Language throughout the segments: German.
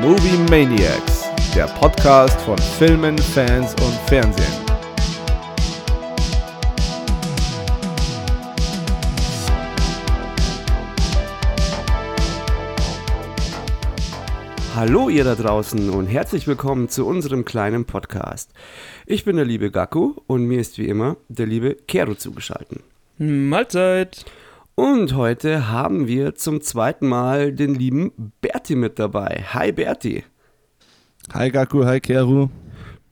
Movie Maniacs, der Podcast von Filmen, Fans und Fernsehen. Hallo ihr da draußen und herzlich willkommen zu unserem kleinen Podcast. Ich bin der liebe Gaku und mir ist wie immer der liebe Kero zugeschaltet. Mahlzeit! Und heute haben wir zum zweiten Mal den lieben Berti mit dabei. Hi Berti. Hi Gaku, hi Keru.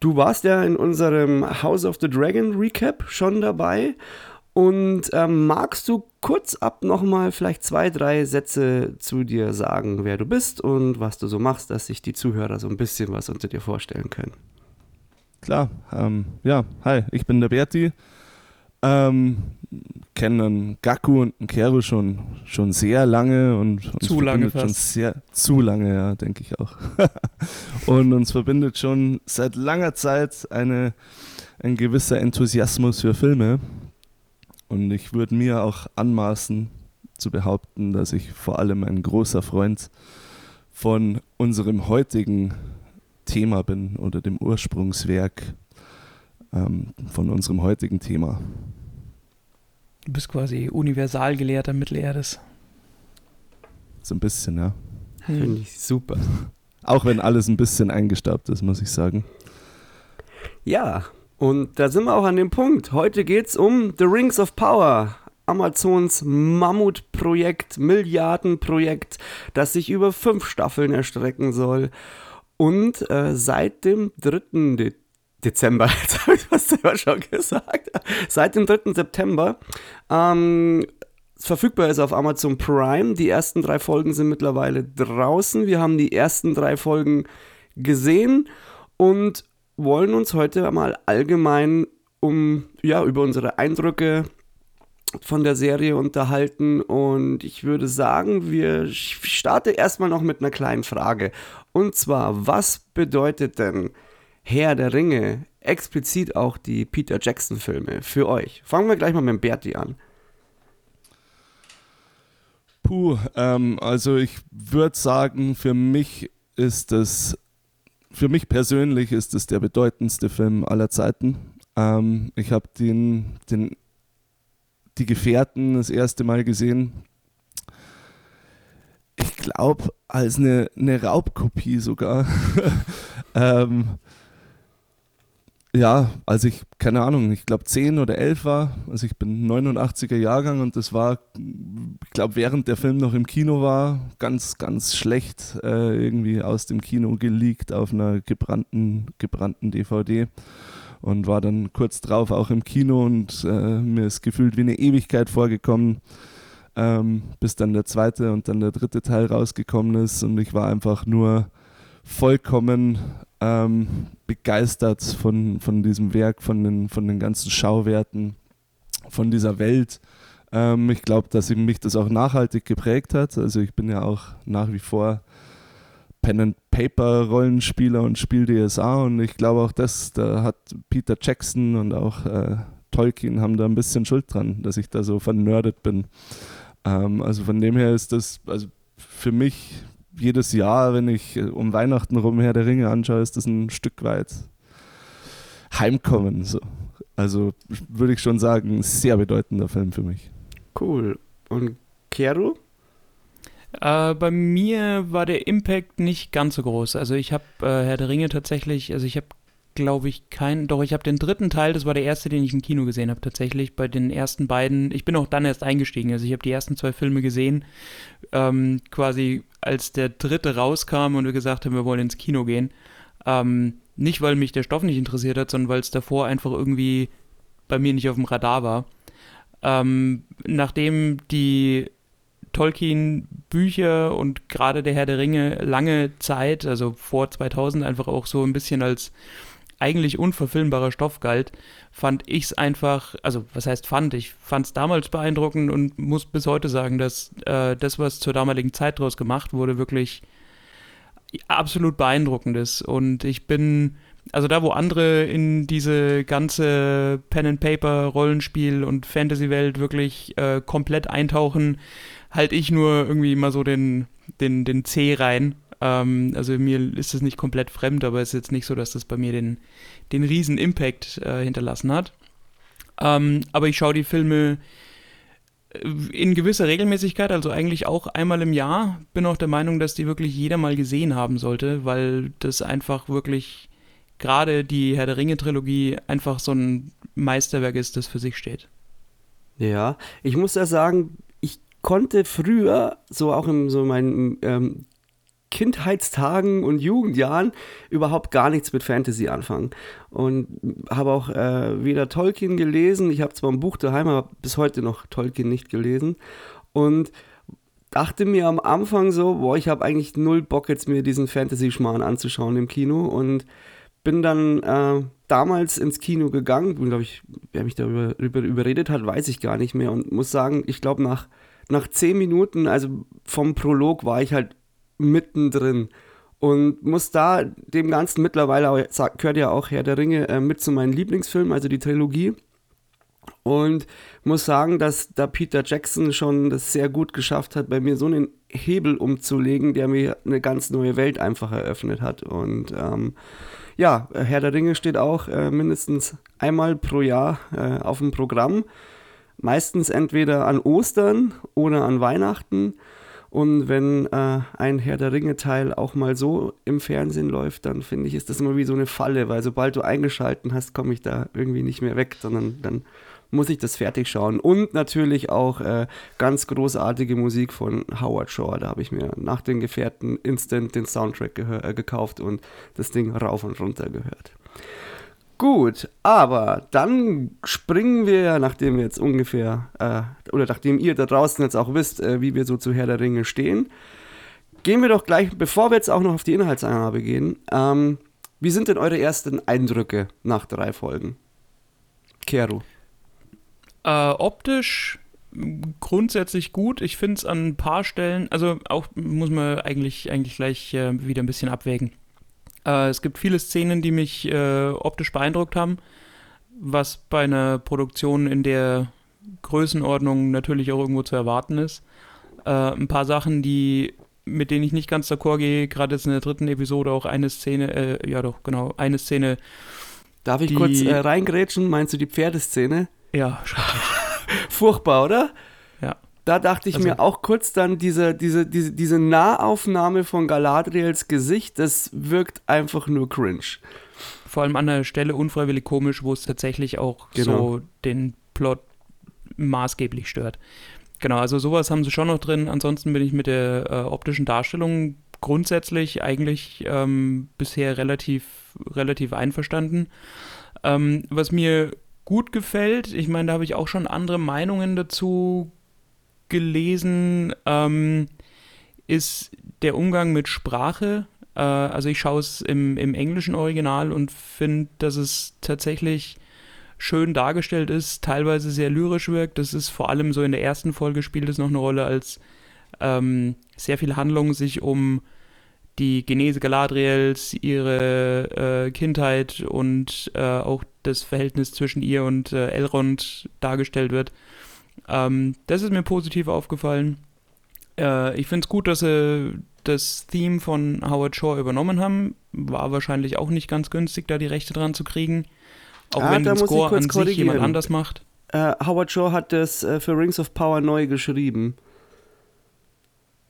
Du warst ja in unserem House of the Dragon Recap schon dabei. Und ähm, magst du kurz ab nochmal vielleicht zwei, drei Sätze zu dir sagen, wer du bist und was du so machst, dass sich die Zuhörer so ein bisschen was unter dir vorstellen können? Klar, ähm, ja, hi, ich bin der Berti. Ähm, kennen einen Gaku und einen Keru schon, schon sehr lange und uns zu lange fast. schon sehr zu lange, ja, denke ich auch. und uns verbindet schon seit langer Zeit eine, ein gewisser Enthusiasmus für Filme. Und ich würde mir auch anmaßen zu behaupten, dass ich vor allem ein großer Freund von unserem heutigen Thema bin oder dem Ursprungswerk ähm, von unserem heutigen Thema. Du bist quasi Universalgelehrter Mittelerdes. So ein bisschen, ja. Hm. Finde ich super. Auch wenn alles ein bisschen eingestaubt ist, muss ich sagen. Ja, und da sind wir auch an dem Punkt. Heute geht es um The Rings of Power. Amazons Mammutprojekt, Milliardenprojekt, das sich über fünf Staffeln erstrecken soll. Und äh, seit dem 3. De Dezember, jetzt habe ich fast selber schon gesagt, seit dem 3. September ähm, verfügbar ist auf Amazon Prime. Die ersten drei Folgen sind mittlerweile draußen. Wir haben die ersten drei Folgen gesehen und wollen uns heute mal allgemein um ja über unsere Eindrücke von der Serie unterhalten und ich würde sagen, wir starten erstmal noch mit einer kleinen Frage und zwar, was bedeutet denn Herr der Ringe, explizit auch die Peter Jackson-Filme für euch? Fangen wir gleich mal mit Berti an. Puh, ähm, also ich würde sagen, für mich ist es, für mich persönlich ist es der bedeutendste Film aller Zeiten. Ähm, ich habe den, den, die Gefährten das erste Mal gesehen. Ich glaube, als eine, eine Raubkopie sogar. ähm, ja, als ich, keine Ahnung, ich glaube 10 oder 11 war, also ich bin 89er Jahrgang und das war, ich glaube, während der Film noch im Kino war, ganz, ganz schlecht äh, irgendwie aus dem Kino geleakt auf einer gebrannten, gebrannten DVD und war dann kurz drauf auch im Kino und äh, mir ist gefühlt wie eine Ewigkeit vorgekommen, ähm, bis dann der zweite und dann der dritte Teil rausgekommen ist und ich war einfach nur vollkommen ähm, begeistert von, von diesem Werk, von den, von den ganzen Schauwerten, von dieser Welt. Ähm, ich glaube, dass mich das auch nachhaltig geprägt hat. Also ich bin ja auch nach wie vor Pen-and-Paper-Rollenspieler und spiele DSA und ich glaube auch das, da hat Peter Jackson und auch äh, Tolkien haben da ein bisschen Schuld dran, dass ich da so vernördet bin. Ähm, also von dem her ist das, also für mich jedes Jahr, wenn ich äh, um Weihnachten rum Herr der Ringe anschaue, ist das ein Stück weit Heimkommen. So. Also würde ich schon sagen, ein sehr bedeutender Film für mich. Cool. Und Kero? Äh, bei mir war der Impact nicht ganz so groß. Also ich habe äh, Herr der Ringe tatsächlich, also ich habe glaube ich, keinen. Doch, ich habe den dritten Teil, das war der erste, den ich im Kino gesehen habe, tatsächlich. Bei den ersten beiden, ich bin auch dann erst eingestiegen. Also ich habe die ersten zwei Filme gesehen, ähm, quasi als der dritte rauskam und wir gesagt haben, wir wollen ins Kino gehen. Ähm, nicht, weil mich der Stoff nicht interessiert hat, sondern weil es davor einfach irgendwie bei mir nicht auf dem Radar war. Ähm, nachdem die Tolkien-Bücher und gerade der Herr der Ringe lange Zeit, also vor 2000, einfach auch so ein bisschen als eigentlich unverfilmbarer Stoff galt, fand ich es einfach, also was heißt fand, ich fand es damals beeindruckend und muss bis heute sagen, dass äh, das, was zur damaligen Zeit daraus gemacht wurde, wirklich absolut beeindruckend ist. Und ich bin, also da, wo andere in diese ganze Pen-and-Paper-Rollenspiel- und Fantasy-Welt wirklich äh, komplett eintauchen, halte ich nur irgendwie mal so den, den, den C rein Ähm, also mir ist es nicht komplett fremd, aber es ist jetzt nicht so, dass das bei mir den, den riesen Impact äh, hinterlassen hat. Ähm, aber ich schaue die Filme äh, in gewisser Regelmäßigkeit, also eigentlich auch einmal im Jahr. Bin auch der Meinung, dass die wirklich jeder mal gesehen haben sollte, weil das einfach wirklich gerade die Herr der Ringe-Trilogie einfach so ein Meisterwerk ist, das für sich steht. Ja, ich muss ja sagen, ich konnte früher, so auch in so meinen ähm, Kindheitstagen und Jugendjahren überhaupt gar nichts mit Fantasy anfangen. Und habe auch äh, weder Tolkien gelesen, ich habe zwar ein Buch daheim, aber bis heute noch Tolkien nicht gelesen. Und dachte mir am Anfang so, boah, ich habe eigentlich null Bock jetzt mir diesen Fantasy-Schmarrn anzuschauen im Kino und bin dann äh, damals ins Kino gegangen und glaube ich, wer mich darüber über, überredet hat, weiß ich gar nicht mehr und muss sagen, ich glaube nach, nach zehn Minuten, also vom Prolog war ich halt mittendrin und muss da dem Ganzen mittlerweile, gehört ja auch Herr der Ringe äh, mit zu meinen Lieblingsfilmen, also die Trilogie. Und muss sagen, dass da Peter Jackson schon das sehr gut geschafft hat, bei mir so einen Hebel umzulegen, der mir eine ganz neue Welt einfach eröffnet hat. Und ähm, ja, Herr der Ringe steht auch äh, mindestens einmal pro Jahr äh, auf dem Programm. Meistens entweder an Ostern oder an Weihnachten. Und wenn äh, ein Herr der Ringe-Teil auch mal so im Fernsehen läuft, dann finde ich, ist das immer wie so eine Falle, weil sobald du eingeschalten hast, komme ich da irgendwie nicht mehr weg, sondern dann muss ich das fertig schauen. Und natürlich auch äh, ganz großartige Musik von Howard Shore. Da habe ich mir nach den Gefährten instant den Soundtrack äh, gekauft und das Ding rauf und runter gehört. Gut, aber dann springen wir, nachdem wir jetzt ungefähr, äh, oder nachdem ihr da draußen jetzt auch wisst, äh, wie wir so zu Herr der Ringe stehen, gehen wir doch gleich, bevor wir jetzt auch noch auf die Inhaltsangabe gehen, ähm, wie sind denn eure ersten Eindrücke nach drei Folgen? Kero. Äh, optisch grundsätzlich gut. Ich finde es an ein paar Stellen, also auch muss man eigentlich, eigentlich gleich äh, wieder ein bisschen abwägen. Äh, es gibt viele Szenen, die mich äh, optisch beeindruckt haben, was bei einer Produktion in der Größenordnung natürlich auch irgendwo zu erwarten ist. Äh, ein paar Sachen, die mit denen ich nicht ganz d'accord gehe, gerade jetzt in der dritten Episode auch eine Szene, äh, ja doch, genau, eine Szene. Darf ich kurz äh, reingrätschen? Meinst du die Pferdeszene? Ja, schrecklich. Furchtbar, oder? Da dachte ich also, mir auch kurz dann, diese, diese, diese, diese Nahaufnahme von Galadriels Gesicht, das wirkt einfach nur cringe. Vor allem an der Stelle unfreiwillig komisch, wo es tatsächlich auch genau. so den Plot maßgeblich stört. Genau, also sowas haben sie schon noch drin. Ansonsten bin ich mit der äh, optischen Darstellung grundsätzlich eigentlich ähm, bisher relativ, relativ einverstanden. Ähm, was mir gut gefällt, ich meine, da habe ich auch schon andere Meinungen dazu gelesen, ähm, ist der Umgang mit Sprache. Äh, also ich schaue es im, im englischen Original und finde, dass es tatsächlich schön dargestellt ist, teilweise sehr lyrisch wirkt. Das ist vor allem so in der ersten Folge spielt es noch eine Rolle, als ähm, sehr viel Handlung sich um die Genese Galadriels, ihre äh, Kindheit und äh, auch das Verhältnis zwischen ihr und äh, Elrond dargestellt wird. Ähm, das ist mir positiv aufgefallen. Äh, ich finde es gut, dass sie das Theme von Howard Shore übernommen haben. War wahrscheinlich auch nicht ganz günstig, da die Rechte dran zu kriegen. Auch ah, wenn den Score an sich jemand anders macht. Uh, Howard Shore hat das uh, für Rings of Power neu geschrieben.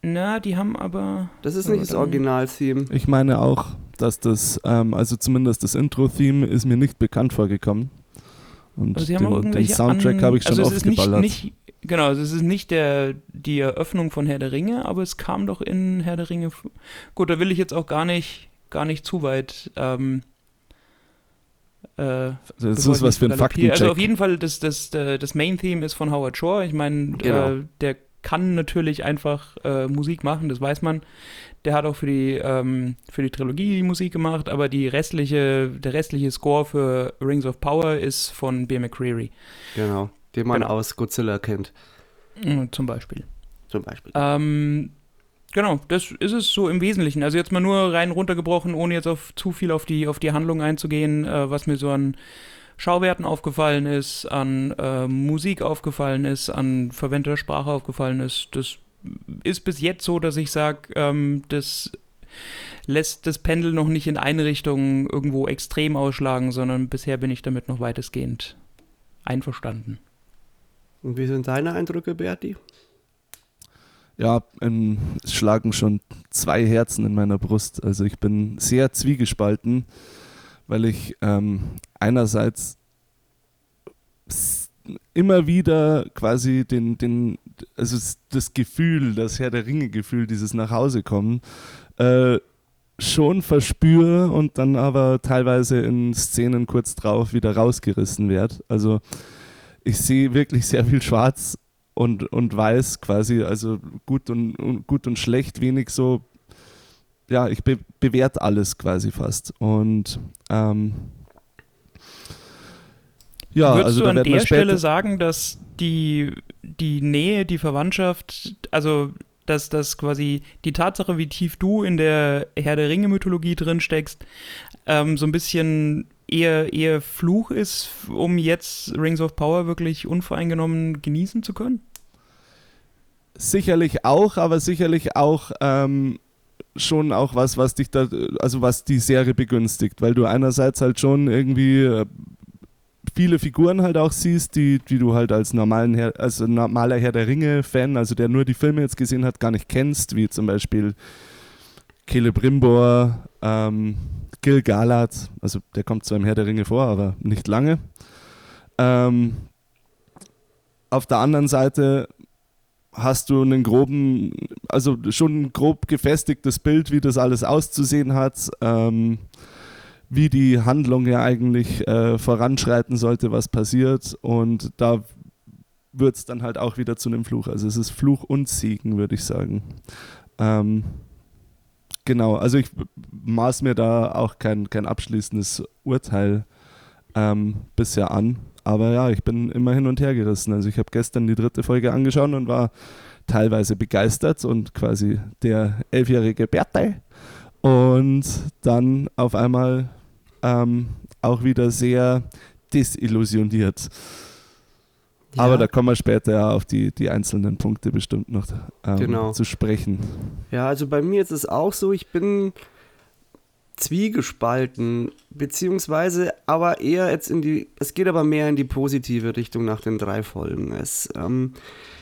Na, die haben aber. Das ist nicht das Original-Theme. Ich meine auch, dass das, ähm, also zumindest das Intro-Theme ist mir nicht bekannt vorgekommen. Und also den, den, Soundtrack habe ich schon also oft geballert. Nicht, genau, also es ist nicht der, die Eröffnung von Herr der Ringe, aber es kam doch in Herr der Ringe. Gut, da will ich jetzt auch gar nicht, gar nicht zu weit. Ähm, äh, also das ist was für ein Faktencheck. Also auf jeden Fall, das, das, das Main-Theme ist von Howard Shore. Ich meine, genau. äh, der kann natürlich einfach äh, Musik machen, das weiß man. Der hat auch für die, ähm, für die Trilogie Musik gemacht, aber die restliche, der restliche Score für Rings of Power ist von B. McCreary. Genau, den man genau. aus Godzilla kennt. Zum Beispiel. Zum Beispiel. Ähm, genau, das ist es so im Wesentlichen. Also jetzt mal nur rein runtergebrochen, ohne jetzt auf zu viel auf die, auf die Handlung einzugehen, äh, was mir so an Schauwerten aufgefallen ist, an äh, Musik aufgefallen ist, an verwendeter Sprache aufgefallen ist. Das ist bis jetzt so, dass ich sage, ähm, das lässt das Pendel noch nicht in eine Richtung irgendwo extrem ausschlagen, sondern bisher bin ich damit noch weitestgehend einverstanden. Und wie sind deine Eindrücke, Berti? Ja, ähm, es schlagen schon zwei Herzen in meiner Brust. Also ich bin sehr zwiegespalten, weil ich ähm, einerseits immer wieder quasi den, den, also das Gefühl, das Herr der Ringe-Gefühl, dieses nach Hause kommen, äh, schon verspüre und dann aber teilweise in Szenen kurz drauf wieder rausgerissen werde. Also ich sehe wirklich sehr viel Schwarz und, und Weiß quasi, also gut und, und gut und schlecht, wenig so, ja, ich be bewerte alles quasi fast. Und ähm, ja, Würdest also du an der Stelle sagen, dass die, die Nähe, die Verwandtschaft, also dass das quasi die Tatsache, wie tief du in der Herr der Ringe-Mythologie drin steckst, ähm, so ein bisschen eher, eher Fluch ist, um jetzt Rings of Power wirklich unvoreingenommen genießen zu können? Sicherlich auch, aber sicherlich auch ähm, schon auch was, was dich da, also was die Serie begünstigt, weil du einerseits halt schon irgendwie äh, viele Figuren halt auch siehst, die, die du halt als normalen Herr, als normaler Herr der Ringe-Fan, also der nur die Filme jetzt gesehen hat, gar nicht kennst, wie zum Beispiel Celebrimbor, ähm, Gil Galad, also der kommt zwar im Herr der Ringe vor, aber nicht lange. Ähm, auf der anderen Seite hast du einen groben, also schon ein grob gefestigtes Bild, wie das alles auszusehen hat. Ähm, wie die Handlung ja eigentlich äh, voranschreiten sollte, was passiert. Und da wird es dann halt auch wieder zu einem Fluch. Also es ist Fluch und Siegen, würde ich sagen. Ähm, genau, also ich maß mir da auch kein, kein abschließendes Urteil ähm, bisher an. Aber ja, ich bin immer hin und her gerissen. Also ich habe gestern die dritte Folge angeschaut und war teilweise begeistert und quasi der elfjährige Bertei. Und dann auf einmal ähm, auch wieder sehr desillusioniert. Ja. Aber da kommen wir später ja auf die, die einzelnen Punkte bestimmt noch ähm, genau. zu sprechen. Ja, also bei mir ist es auch so, ich bin zwiegespalten, beziehungsweise aber eher jetzt in die, es geht aber mehr in die positive Richtung nach den drei Folgen. Es, ähm,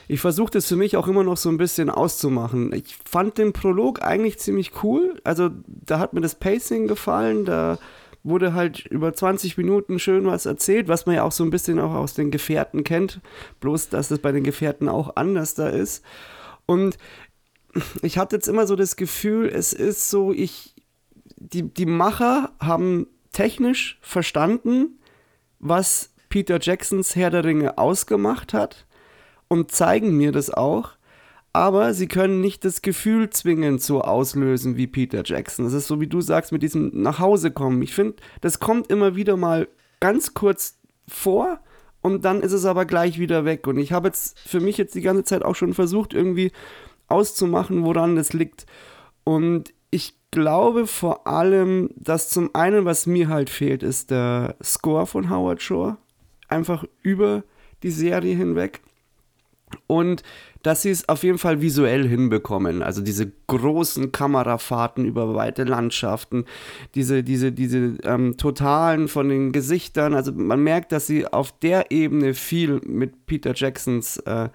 ich versuche das für mich auch immer noch so ein bisschen auszumachen. Ich fand den Prolog eigentlich ziemlich cool, also da hat mir das Pacing gefallen, da wurde halt über 20 Minuten schön was erzählt, was man ja auch so ein bisschen auch aus den Gefährten kennt, bloß dass das bei den Gefährten auch anders da ist. Und ich hatte jetzt immer so das Gefühl, es ist so, ich, die, die Macher haben technisch verstanden, was Peter Jacksons Herr der Ringe ausgemacht hat und zeigen mir das auch aber sie können nicht das Gefühl zwingend so auslösen wie Peter Jackson. Das ist so, wie du sagst, mit diesem Nachhausekommen. Ich finde, das kommt immer wieder mal ganz kurz vor und dann ist es aber gleich wieder weg. Und ich habe jetzt für mich jetzt die ganze Zeit auch schon versucht, irgendwie auszumachen, woran das liegt. Und ich glaube vor allem, dass zum einen, was mir halt fehlt, ist der Score von Howard Shore. Einfach über die Serie hinweg. Und dass sie es auf jeden Fall visuell hinbekommen. Also diese großen Kamerafahrten über weite Landschaften, diese, diese, diese ähm, Totalen von den Gesichtern. Also man merkt, dass sie auf der Ebene viel mit Peter Jacksons äh,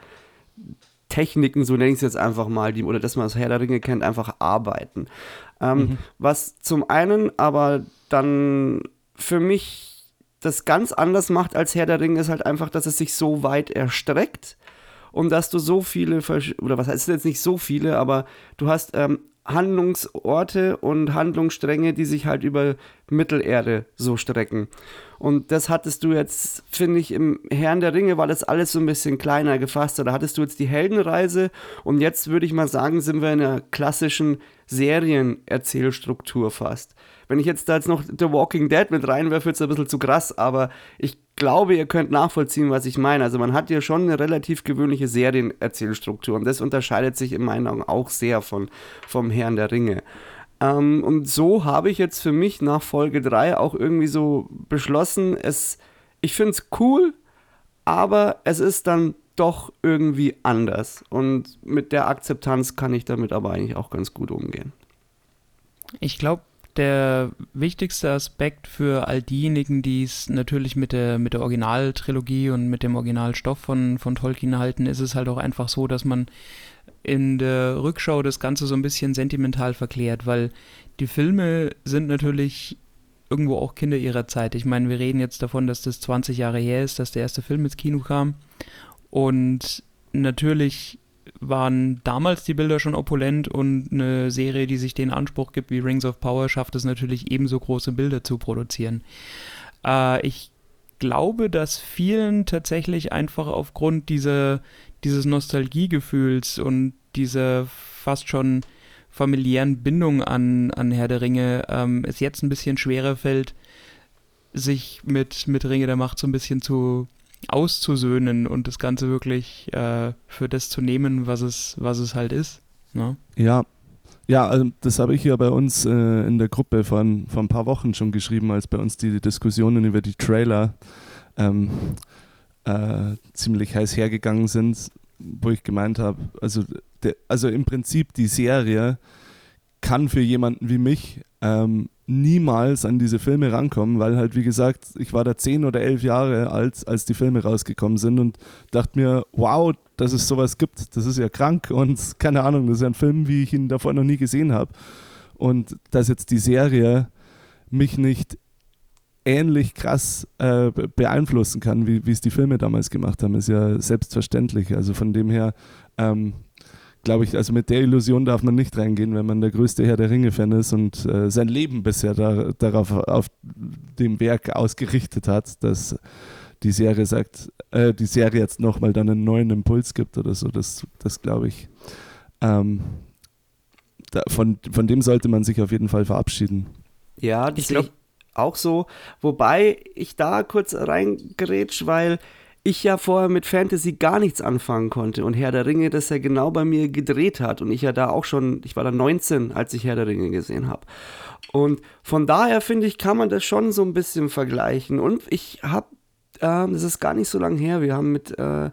Techniken, so nenne ich es jetzt einfach mal, die, oder dass man das Herr der Ringe kennt, einfach arbeiten. Ähm, mhm. Was zum einen aber dann für mich das ganz anders macht als Herr der Ringe, ist halt einfach, dass es sich so weit erstreckt und dass du so viele, oder was heißt jetzt nicht so viele, aber du hast ähm, Handlungsorte und Handlungsstränge, die sich halt über Mittelerde so strecken. Und das hattest du jetzt, finde ich, im Herrn der Ringe war das alles so ein bisschen kleiner gefasst. Da hattest du jetzt die Heldenreise und jetzt würde ich mal sagen, sind wir in einer klassischen Serienerzählstruktur fast. Wenn ich jetzt da jetzt noch The Walking Dead mit reinwerfe, wird es ein bisschen zu krass, aber ich glaube, ihr könnt nachvollziehen, was ich meine. Also man hat hier schon eine relativ gewöhnliche Serienerzählstruktur und das unterscheidet sich in meinen Augen auch sehr von, vom Herrn der Ringe. Ähm, und so habe ich jetzt für mich nach Folge 3 auch irgendwie so beschlossen, es, ich finde es cool, aber es ist dann doch irgendwie anders. Und mit der Akzeptanz kann ich damit aber eigentlich auch ganz gut umgehen. Ich glaube, der wichtigste Aspekt für all diejenigen, die es natürlich mit der, mit der Originaltrilogie und mit dem Originalstoff von, von Tolkien halten, ist es halt auch einfach so, dass man in der Rückschau das Ganze so ein bisschen sentimental verklärt, weil die Filme sind natürlich irgendwo auch Kinder ihrer Zeit. Ich meine, wir reden jetzt davon, dass das 20 Jahre her ist, dass der erste Film ins Kino kam. Und natürlich waren damals die Bilder schon opulent und eine Serie, die sich den Anspruch gibt wie Rings of Power, schafft es natürlich ebenso große Bilder zu produzieren. Äh, ich glaube, dass vielen tatsächlich einfach aufgrund dieser, dieses Nostalgiegefühls und dieser fast schon familiären Bindung an, an Herr der Ringe ähm, es jetzt ein bisschen schwerer fällt, sich mit, mit Ringe der Macht so ein bisschen zu auszusöhnen und das Ganze wirklich äh, für das zu nehmen, was es, was es halt ist. Ne? Ja. Ja, also das habe ich ja bei uns äh, in der Gruppe vor vor ein paar Wochen schon geschrieben, als bei uns die Diskussionen über die Trailer ähm, äh, ziemlich heiß hergegangen sind, wo ich gemeint habe, also, also im Prinzip die Serie kann für jemanden wie mich ähm, niemals an diese Filme rankommen, weil halt, wie gesagt, ich war da zehn oder elf Jahre alt, als die Filme rausgekommen sind und dachte mir, wow, dass es sowas gibt, das ist ja krank und keine Ahnung, das ist ja ein Film, wie ich ihn davor noch nie gesehen habe. Und dass jetzt die Serie mich nicht ähnlich krass äh, beeinflussen kann, wie es die Filme damals gemacht haben, ist ja selbstverständlich. Also von dem her ähm, glaube ich, also mit der Illusion darf man nicht reingehen, wenn man der größte Herr der Ringe-Fan ist und äh, sein Leben bisher da, darauf auf dem Werk ausgerichtet hat, dass die Serie sagt, äh, die Serie jetzt nochmal dann einen neuen Impuls gibt oder so. Das, das glaube ich. Ähm, da, von, von dem sollte man sich auf jeden Fall verabschieden. Ja, das ich glaube auch so. Wobei ich da kurz reingerätsch, weil ich ja vorher mit Fantasy gar nichts anfangen konnte und Herr der Ringe das ja genau bei mir gedreht hat und ich ja da auch schon, ich war da 19, als ich Herr der Ringe gesehen habe. Und von daher finde ich, kann man das schon so ein bisschen vergleichen. Und ich habe, äh, das ist gar nicht so lange her, wir haben mit äh,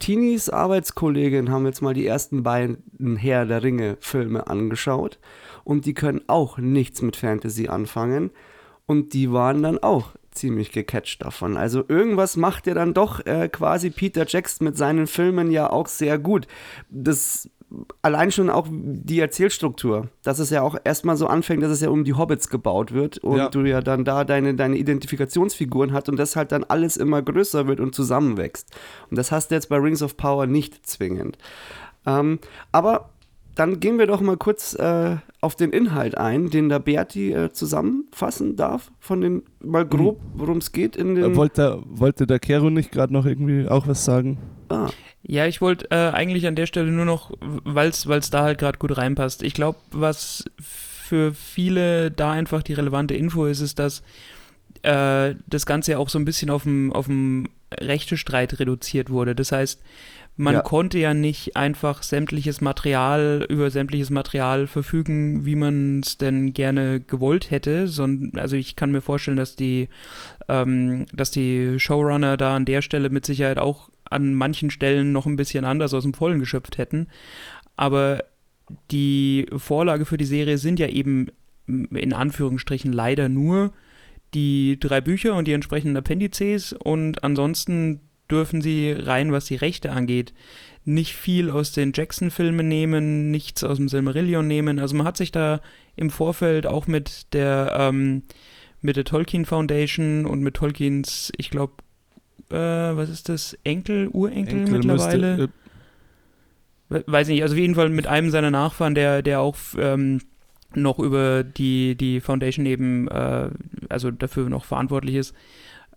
Tinis Arbeitskollegin haben jetzt mal die ersten beiden Herr der Ringe Filme angeschaut und die können auch nichts mit Fantasy anfangen und die waren dann auch ziemlich gecatcht davon. Also irgendwas macht ja dann doch äh, quasi Peter Jackson mit seinen Filmen ja auch sehr gut. Das allein schon auch die Erzählstruktur, dass es ja auch erstmal so anfängt, dass es ja um die Hobbits gebaut wird und ja. du ja dann da deine, deine Identifikationsfiguren hast und das halt dann alles immer größer wird und zusammenwächst. Und das hast du jetzt bei Rings of Power nicht zwingend. Ähm, aber dann gehen wir doch mal kurz äh, auf den Inhalt ein, den der Berti äh, zusammenfassen darf, von den mal grob, hm. worum es geht in den. Äh, wollte, wollte der Kero nicht gerade noch irgendwie auch was sagen? Ah. Ja, ich wollte äh, eigentlich an der Stelle nur noch, weil es da halt gerade gut reinpasst. Ich glaube, was für viele da einfach die relevante Info ist, ist, dass äh, das Ganze ja auch so ein bisschen auf dem Rechtestreit reduziert wurde. Das heißt, man ja. konnte ja nicht einfach sämtliches Material über sämtliches Material verfügen, wie man es denn gerne gewollt hätte. Sondern, also ich kann mir vorstellen, dass die, ähm, dass die Showrunner da an der Stelle mit Sicherheit auch an manchen Stellen noch ein bisschen anders aus dem Vollen geschöpft hätten. Aber die Vorlage für die Serie sind ja eben in Anführungsstrichen leider nur die drei Bücher und die entsprechenden Appendices und ansonsten dürfen sie rein, was die Rechte angeht, nicht viel aus den Jackson-Filmen nehmen, nichts aus dem Silmarillion nehmen. Also man hat sich da im Vorfeld auch mit der ähm, mit der Tolkien Foundation und mit Tolkiens, ich glaube, äh, was ist das, Enkel, Urenkel Enkel mittlerweile? Müsste, äh Weiß nicht, also auf jeden Fall mit einem seiner Nachfahren, der, der auch ähm, noch über die, die Foundation eben, äh, also dafür noch verantwortlich ist,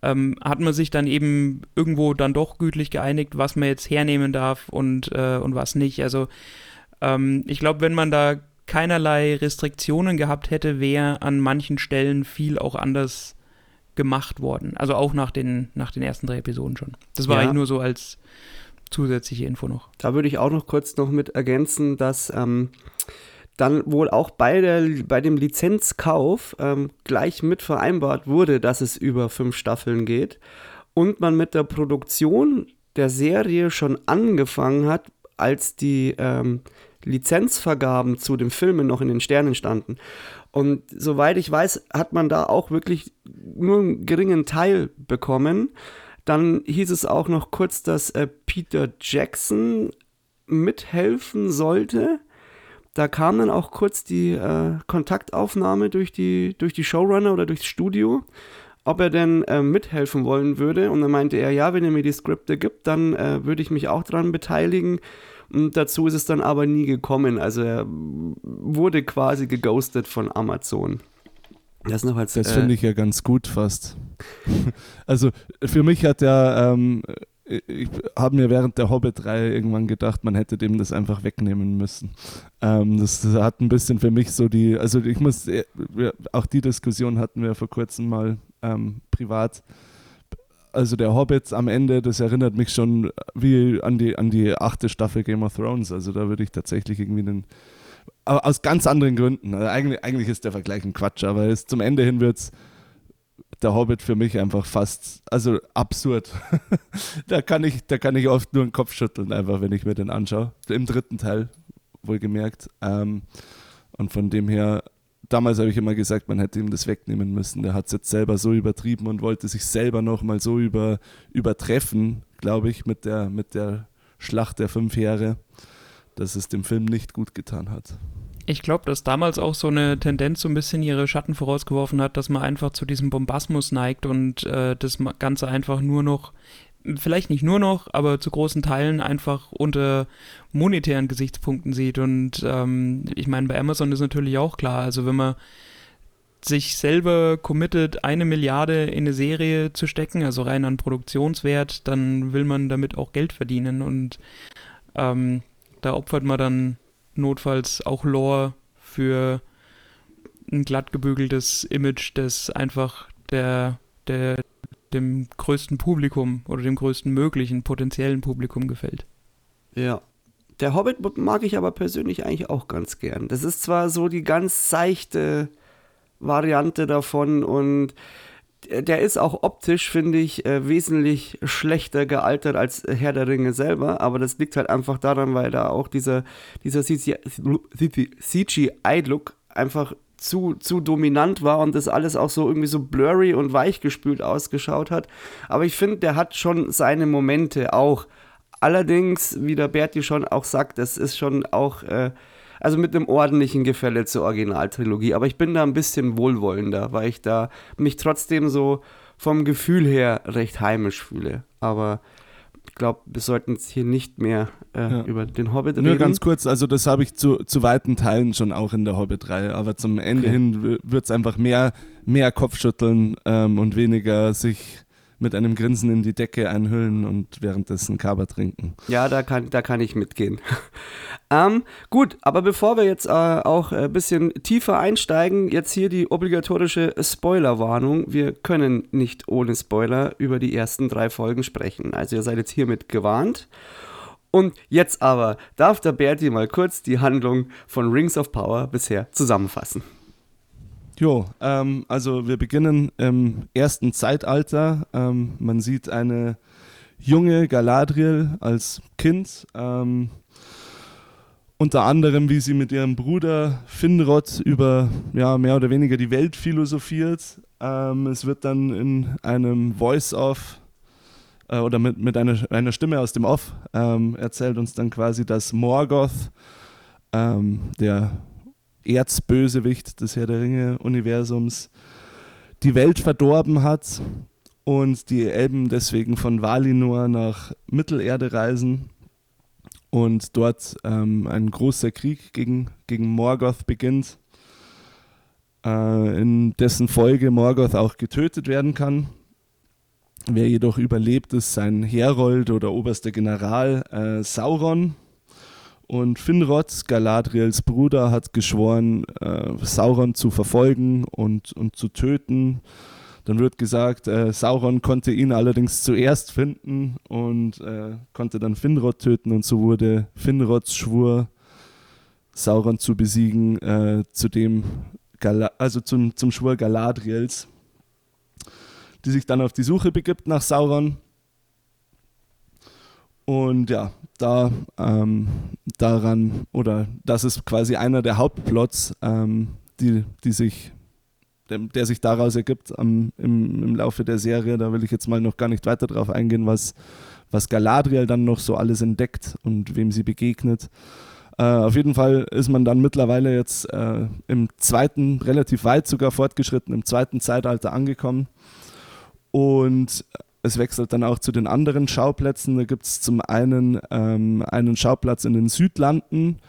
ähm, hat man sich dann eben irgendwo dann doch gütlich geeinigt, was man jetzt hernehmen darf und, äh, und was nicht. Also ähm, ich glaube, wenn man da keinerlei Restriktionen gehabt hätte, wäre an manchen Stellen viel auch anders gemacht worden. Also auch nach den, nach den ersten drei Episoden schon. Das war ja. eigentlich nur so als zusätzliche Info noch. Da würde ich auch noch kurz noch mit ergänzen, dass ähm, dann wohl auch bei, der, bei dem Lizenzkauf ähm, gleich mit vereinbart wurde, dass es über fünf Staffeln geht und man mit der Produktion der Serie schon angefangen hat, als die ähm, Lizenzvergaben zu den Filmen noch in den Sternen standen. Und soweit ich weiß, hat man da auch wirklich nur einen geringen Teil bekommen. Dann hieß es auch noch kurz, dass äh, Peter Jackson mithelfen sollte. Da kam dann auch kurz die äh, Kontaktaufnahme durch die, durch die Showrunner oder durchs Studio, ob er denn äh, mithelfen wollen würde. Und dann meinte er, ja, wenn er mir die Skripte gibt, dann äh, würde ich mich auch daran beteiligen. Und dazu ist es dann aber nie gekommen. Also er wurde quasi geghostet von Amazon. Das, noch als, das äh, finde ich ja ganz gut fast. also für mich hat er, ähm, ich habe mir während der Hobbit-Reihe irgendwann gedacht, man hätte dem das einfach wegnehmen müssen. Ähm, das, das, hat ein bisschen für mich so die, also ich muss, äh, auch die Diskussion hatten wir vor kurzem mal ähm, privat also der Hobbit am Ende, das erinnert mich schon wie an die, an die achte Staffel Game of Thrones. Also da würde ich tatsächlich irgendwie einen. Aus ganz anderen Gründen. Also eigentlich, eigentlich ist der Vergleich ein Quatsch, aber es, zum Ende hin wird der Hobbit für mich einfach fast, also absurd. da, kann ich, da kann ich oft nur den Kopf schütteln, einfach, wenn ich mir den anschaue. Im dritten Teil, wohlgemerkt. Ähm, und von dem her damals habe ich immer gesagt, man hätte ihm das wegnehmen müssen. Der hat es jetzt selber so übertrieben und wollte sich selber nochmal so über, übertreffen, glaube ich, mit der, mit der Schlacht der fünf Jahre, dass es dem Film nicht gut getan hat. Ich glaube, dass damals auch so eine Tendenz so ein bisschen ihre Schatten vorausgeworfen hat, dass man einfach zu diesem Bombasmus neigt und äh, das Ganze einfach nur noch vielleicht nicht nur noch, aber zu großen Teilen einfach unter monetären Gesichtspunkten sieht. Und ähm, ich meine, bei Amazon ist natürlich auch klar, also wenn man sich selber committet, eine Milliarde in eine Serie zu stecken, also rein an Produktionswert, dann will man damit auch Geld verdienen und ähm, da opfert man dann notfalls auch Lore für ein glatt gebügeltes Image, das einfach der, der, dem größten Publikum oder dem größten möglichen potenziellen Publikum gefällt. Ja. Der Hobbit mag ich aber persönlich eigentlich auch ganz gern. Das ist zwar so die ganz seichte Variante davon und der ist auch optisch, finde ich, äh, wesentlich schlechter gealtert als Herr der Ringe selber, aber das liegt halt einfach daran, weil da auch dieser, dieser CGI-Look einfach zu, zu dominant war und das alles auch so irgendwie so blurry und weichgespült ausgeschaut hat. Aber ich finde, der hat schon seine Momente auch. Allerdings, wie der Berti schon auch sagt, das ist schon auch, äh, also mit einem ordentlichen Gefälle zur Originaltrilogie. Aber ich bin da ein bisschen wohlwollender, weil ich da mich trotzdem so vom Gefühl her recht heimisch fühle. Aber ich glaube, wir sollten jetzt hier nicht mehr äh, ja. über den Hobbit reden. Nur ganz kurz, also das habe ich zu, zu weiten Teilen schon auch in der Hobbit-Reihe, aber zum Ende okay. hin wird es einfach mehr, mehr Kopfschütteln ähm, und weniger sich mit einem Grinsen in die Decke einhüllen und währenddessen Kaba trinken. Ja, da kann, da kann ich mitgehen. ähm, gut, aber bevor wir jetzt äh, auch ein bisschen tiefer einsteigen, jetzt hier die obligatorische Spoilerwarnung. Wir können nicht ohne Spoiler über die ersten drei Folgen sprechen. Also ihr seid jetzt hiermit gewarnt. Und jetzt aber darf der Berti mal kurz die Handlung von Rings of Power bisher zusammenfassen. Jo, ähm, also wir beginnen im ersten Zeitalter. Ähm, man sieht eine junge Galadriel als Kind. Ähm, unter anderem, wie sie mit ihrem Bruder Finrod über ja, mehr oder weniger die Welt philosophiert. Ähm, es wird dann in einem Voice-Off äh, oder mit, mit einer, einer Stimme aus dem Off ähm, erzählt uns dann quasi, dass Morgoth, ähm, der Erzbösewicht des Herr der Ringe-Universums die Welt verdorben hat und die Elben deswegen von Valinor nach Mittelerde reisen und dort ähm, ein großer Krieg gegen, gegen Morgoth beginnt, äh, in dessen Folge Morgoth auch getötet werden kann. Wer jedoch überlebt, ist sein Herold oder oberster General äh, Sauron, und Finrod, Galadriels Bruder, hat geschworen, äh, Sauron zu verfolgen und, und zu töten. Dann wird gesagt, äh, Sauron konnte ihn allerdings zuerst finden und äh, konnte dann Finrod töten. Und so wurde Finrods Schwur, Sauron zu besiegen, äh, zu dem also zum, zum Schwur Galadriels, die sich dann auf die Suche begibt nach Sauron Und ja, da ähm, daran, oder das ist quasi einer der Hauptplots, ähm, die, die sich, der, der sich daraus ergibt am, im, im Laufe der Serie. Da will ich jetzt mal noch gar nicht weiter drauf eingehen, was, was Galadriel dann noch so alles entdeckt und wem sie begegnet. Äh, auf jeden Fall ist man dann mittlerweile jetzt äh, im zweiten, relativ weit sogar fortgeschritten, im zweiten Zeitalter angekommen. Und es wechselt dann auch zu den anderen Schauplätzen. Da gibt es zum einen ähm, einen Schauplatz in den Südlanden,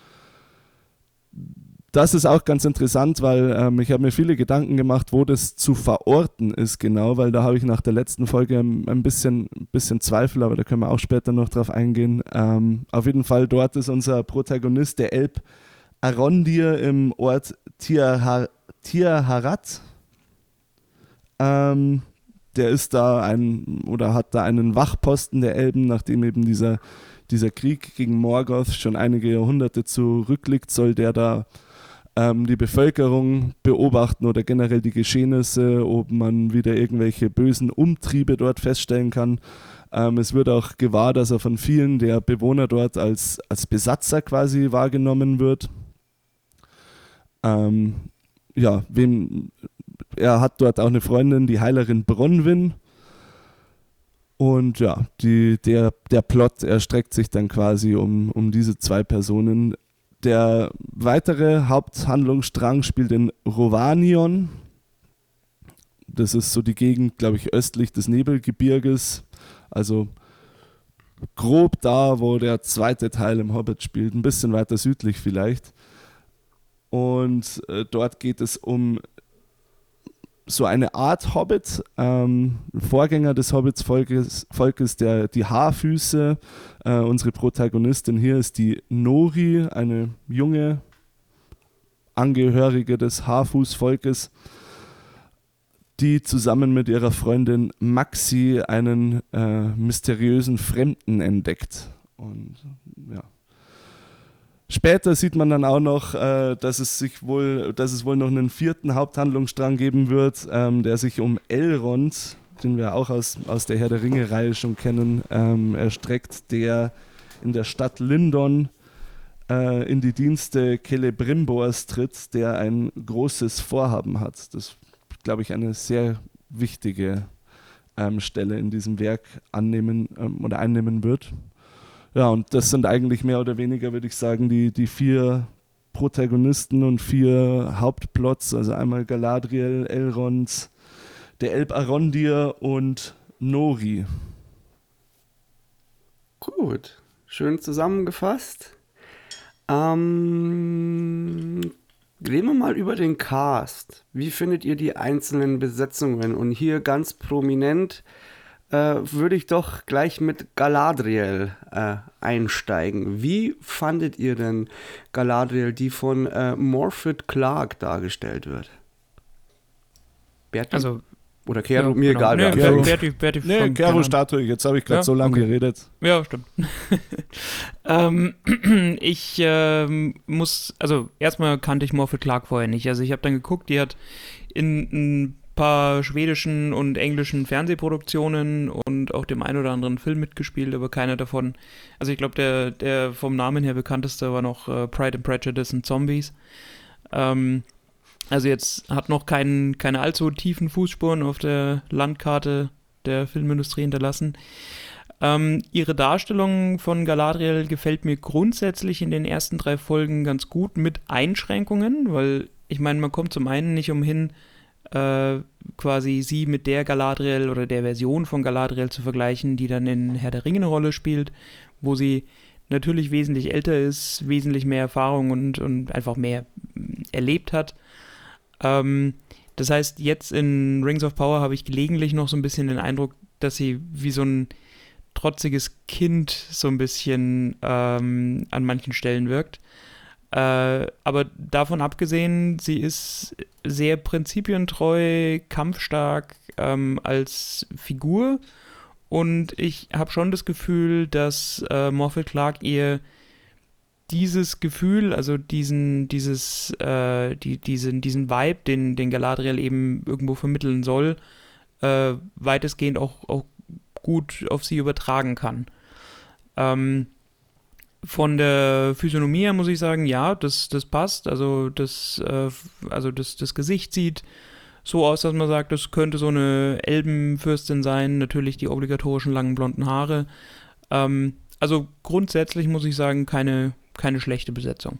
das ist auch ganz interessant, weil ähm, ich habe mir viele Gedanken gemacht, wo das zu verorten ist genau, weil da habe ich nach der letzten Folge ein bisschen, bisschen Zweifel, aber da können wir auch später noch drauf eingehen. Ähm, auf jeden Fall dort ist unser Protagonist, der Elb Arondir im Ort Tirharat. Ähm, der ist da ein oder hat da einen Wachposten der Elben, nachdem eben dieser, dieser Krieg gegen Morgoth schon einige Jahrhunderte zurückliegt, soll der da ähm, die Bevölkerung beobachten oder generell die Geschehnisse, ob man wieder irgendwelche bösen Umtriebe dort feststellen kann. Ähm, es wird auch gewahr, dass er von vielen der Bewohner dort als, als Besatzer quasi wahrgenommen wird. Ähm, ja, wem, er hat dort auch eine Freundin, die Heilerin Bronwyn. Und ja, die, der, der Plot erstreckt sich dann quasi um, um diese zwei Personen, der weitere Haupthandlungsstrang spielt in Rovanion. Das ist so die Gegend, glaube ich, östlich des Nebelgebirges. Also grob da, wo der zweite Teil im Hobbit spielt, ein bisschen weiter südlich vielleicht. Und äh, dort geht es um so eine Art Hobbit, ähm, Vorgänger des Hobbits-Volkes, Volkes, der, die Haarfüße. Äh, unsere Protagonistin hier ist die Nori, eine junge Angehörige des Haarfußvolkes, die zusammen mit ihrer Freundin Maxi einen äh, mysteriösen Fremden entdeckt. Und ja, Später sieht man dann auch noch, äh, dass es sich wohl, dass es wohl noch einen vierten Haupthandlungsstrang geben wird, ähm, der sich um Elrond, den wir auch aus, aus der Herr der Ringe-Reihe schon kennen, ähm, erstreckt, der in der Stadt Lindon äh, in die Dienste Celebrimbors tritt, der ein großes Vorhaben hat. Das glaube ich eine sehr wichtige ähm, Stelle in diesem Werk annehmen ähm, oder einnehmen wird. Ja, und das sind eigentlich mehr oder weniger, würde ich sagen, die, die vier Protagonisten und vier Hauptplots, also einmal Galadriel, Elrond, der Elb Arondir und Nori. Gut, schön zusammengefasst. Ähm, reden wir mal über den Cast. Wie findet ihr die einzelnen Besetzungen? Und hier ganz prominent äh, würde ich doch gleich mit Galadriel äh, einsteigen. Wie fandet ihr denn Galadriel, die von äh, Morfydd Clark dargestellt wird? Berti? Also oder Kero, ja, mir genau. egal. Nee, Kero, Berti, Berti nee, Kero Statue, jetzt habe ich gerade ja, so lange okay. geredet. Ja, stimmt. ähm, ich ähm, muss, also erstmal kannte ich Morphe Clark vorher nicht. Also ich habe dann geguckt, die hat in ein paar schwedischen und englischen Fernsehproduktionen und auch dem einen oder anderen Film mitgespielt, aber keiner davon. Also ich glaube, der, der vom Namen her bekannteste war noch äh, Pride and Prejudice und Zombies. Ähm, also jetzt hat noch kein, keine allzu tiefen Fußspuren auf der Landkarte der Filmindustrie hinterlassen. Ähm, ihre Darstellung von Galadriel gefällt mir grundsätzlich in den ersten drei Folgen ganz gut mit Einschränkungen, weil ich meine, man kommt zum einen nicht umhin, äh, quasi sie mit der Galadriel oder der Version von Galadriel zu vergleichen, die dann in Herr der Ringe eine Rolle spielt, wo sie natürlich wesentlich älter ist, wesentlich mehr Erfahrung und, und einfach mehr erlebt hat. Ähm, das heißt, jetzt in Rings of Power habe ich gelegentlich noch so ein bisschen den Eindruck, dass sie wie so ein trotziges Kind so ein bisschen ähm, an manchen Stellen wirkt. Äh, aber davon abgesehen, sie ist sehr prinzipientreu, kampfstark ähm, als Figur. Und ich habe schon das Gefühl, dass äh, Morphle Clark ihr dieses Gefühl, also diesen, dieses, äh, die, diesen, diesen Vibe, den, den Galadriel eben irgendwo vermitteln soll, äh, weitestgehend auch, auch gut auf sie übertragen kann. Ähm, von der Physiognomie her muss ich sagen, ja, das, das passt. Also das, äh, also das, das Gesicht sieht so aus, dass man sagt, das könnte so eine Elbenfürstin sein. Natürlich die obligatorischen langen blonden Haare. Ähm, also grundsätzlich muss ich sagen, keine, keine schlechte Besetzung.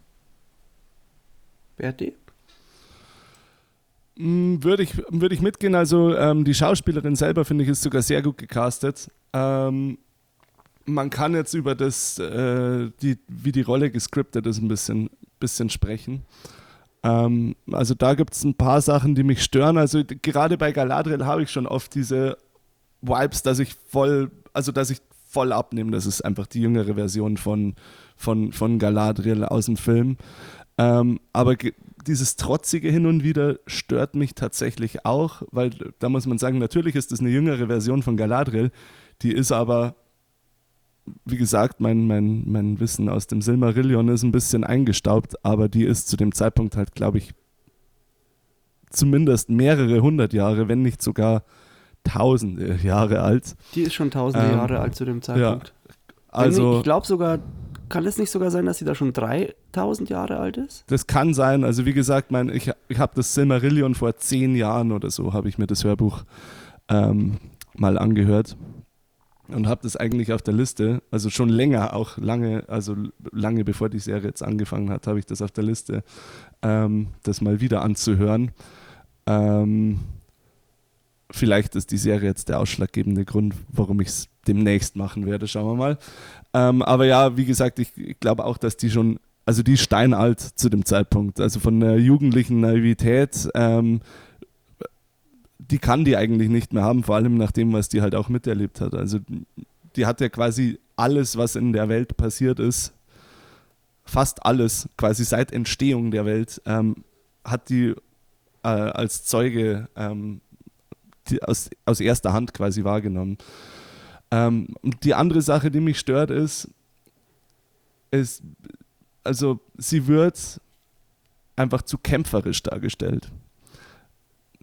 Berti? Mm, Würde ich, würde ich mitgehen. Also ähm, die Schauspielerin selber, finde ich, ist sogar sehr gut gecastet. Ähm, man kann jetzt über das, äh, die, wie die Rolle gescriptet ist, ein bisschen, bisschen sprechen. Ähm, also da gibt es ein paar Sachen, die mich stören. Also gerade bei Galadriel habe ich schon oft diese Vibes, dass ich voll, also dass ich voll abnehme. Das ist einfach die jüngere Version von, von, von Galadriel aus dem Film. Ähm, aber dieses Trotzige hin und wieder stört mich tatsächlich auch, weil da muss man sagen, natürlich ist das eine jüngere Version von Galadriel, die ist aber, wie gesagt, mein, mein, mein Wissen aus dem Silmarillion ist ein bisschen eingestaubt, aber die ist zu dem Zeitpunkt halt, glaube ich, zumindest mehrere hundert Jahre, wenn nicht sogar tausende Jahre alt. Die ist schon tausende Ähm, Jahre alt zu dem Zeitpunkt. Also ich glaube sogar, kann es nicht sogar sein, dass sie da schon 3000 Jahre alt ist? Das kann sein. Also wie gesagt, mein, ich, ich habe das Silmarillion vor zehn Jahren oder so, habe ich mir das Hörbuch ähm, mal angehört und habe das eigentlich auf der Liste, also schon länger, auch lange, also lange bevor die Serie jetzt angefangen hat, habe ich das auf der Liste, ähm, das mal wieder anzuhören. Ähm, vielleicht ist die Serie jetzt der ausschlaggebende Grund, warum ich es demnächst machen werde, schauen wir mal. Ähm, aber ja, wie gesagt, ich, ich glaube auch, dass die schon, also die steinalt zu dem Zeitpunkt, also von der jugendlichen Naivität, ähm, die kann die eigentlich nicht mehr haben, vor allem nach dem, was die halt auch miterlebt hat. Also die hat ja quasi alles, was in der Welt passiert ist, fast alles, quasi seit Entstehung der Welt, ähm, hat die äh, als Zeuge ähm, die aus, aus erster Hand quasi wahrgenommen. Ähm, die andere Sache, die mich stört, ist, ist, also sie wird einfach zu kämpferisch dargestellt.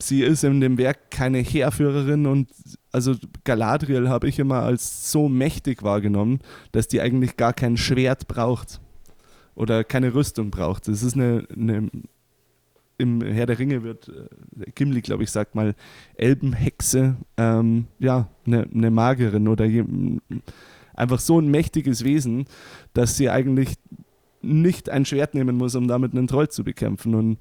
Sie ist in dem Werk keine Heerführerin und also Galadriel habe ich immer als so mächtig wahrgenommen, dass die eigentlich gar kein Schwert braucht oder keine Rüstung braucht. Das ist eine, eine im Herr der Ringe wird äh, Gimli, glaube ich, sagt mal Elbenhexe, ähm, ja, eine ne Magerin oder je, einfach so ein mächtiges Wesen, dass sie eigentlich nicht ein Schwert nehmen muss, um damit einen Troll zu bekämpfen. Und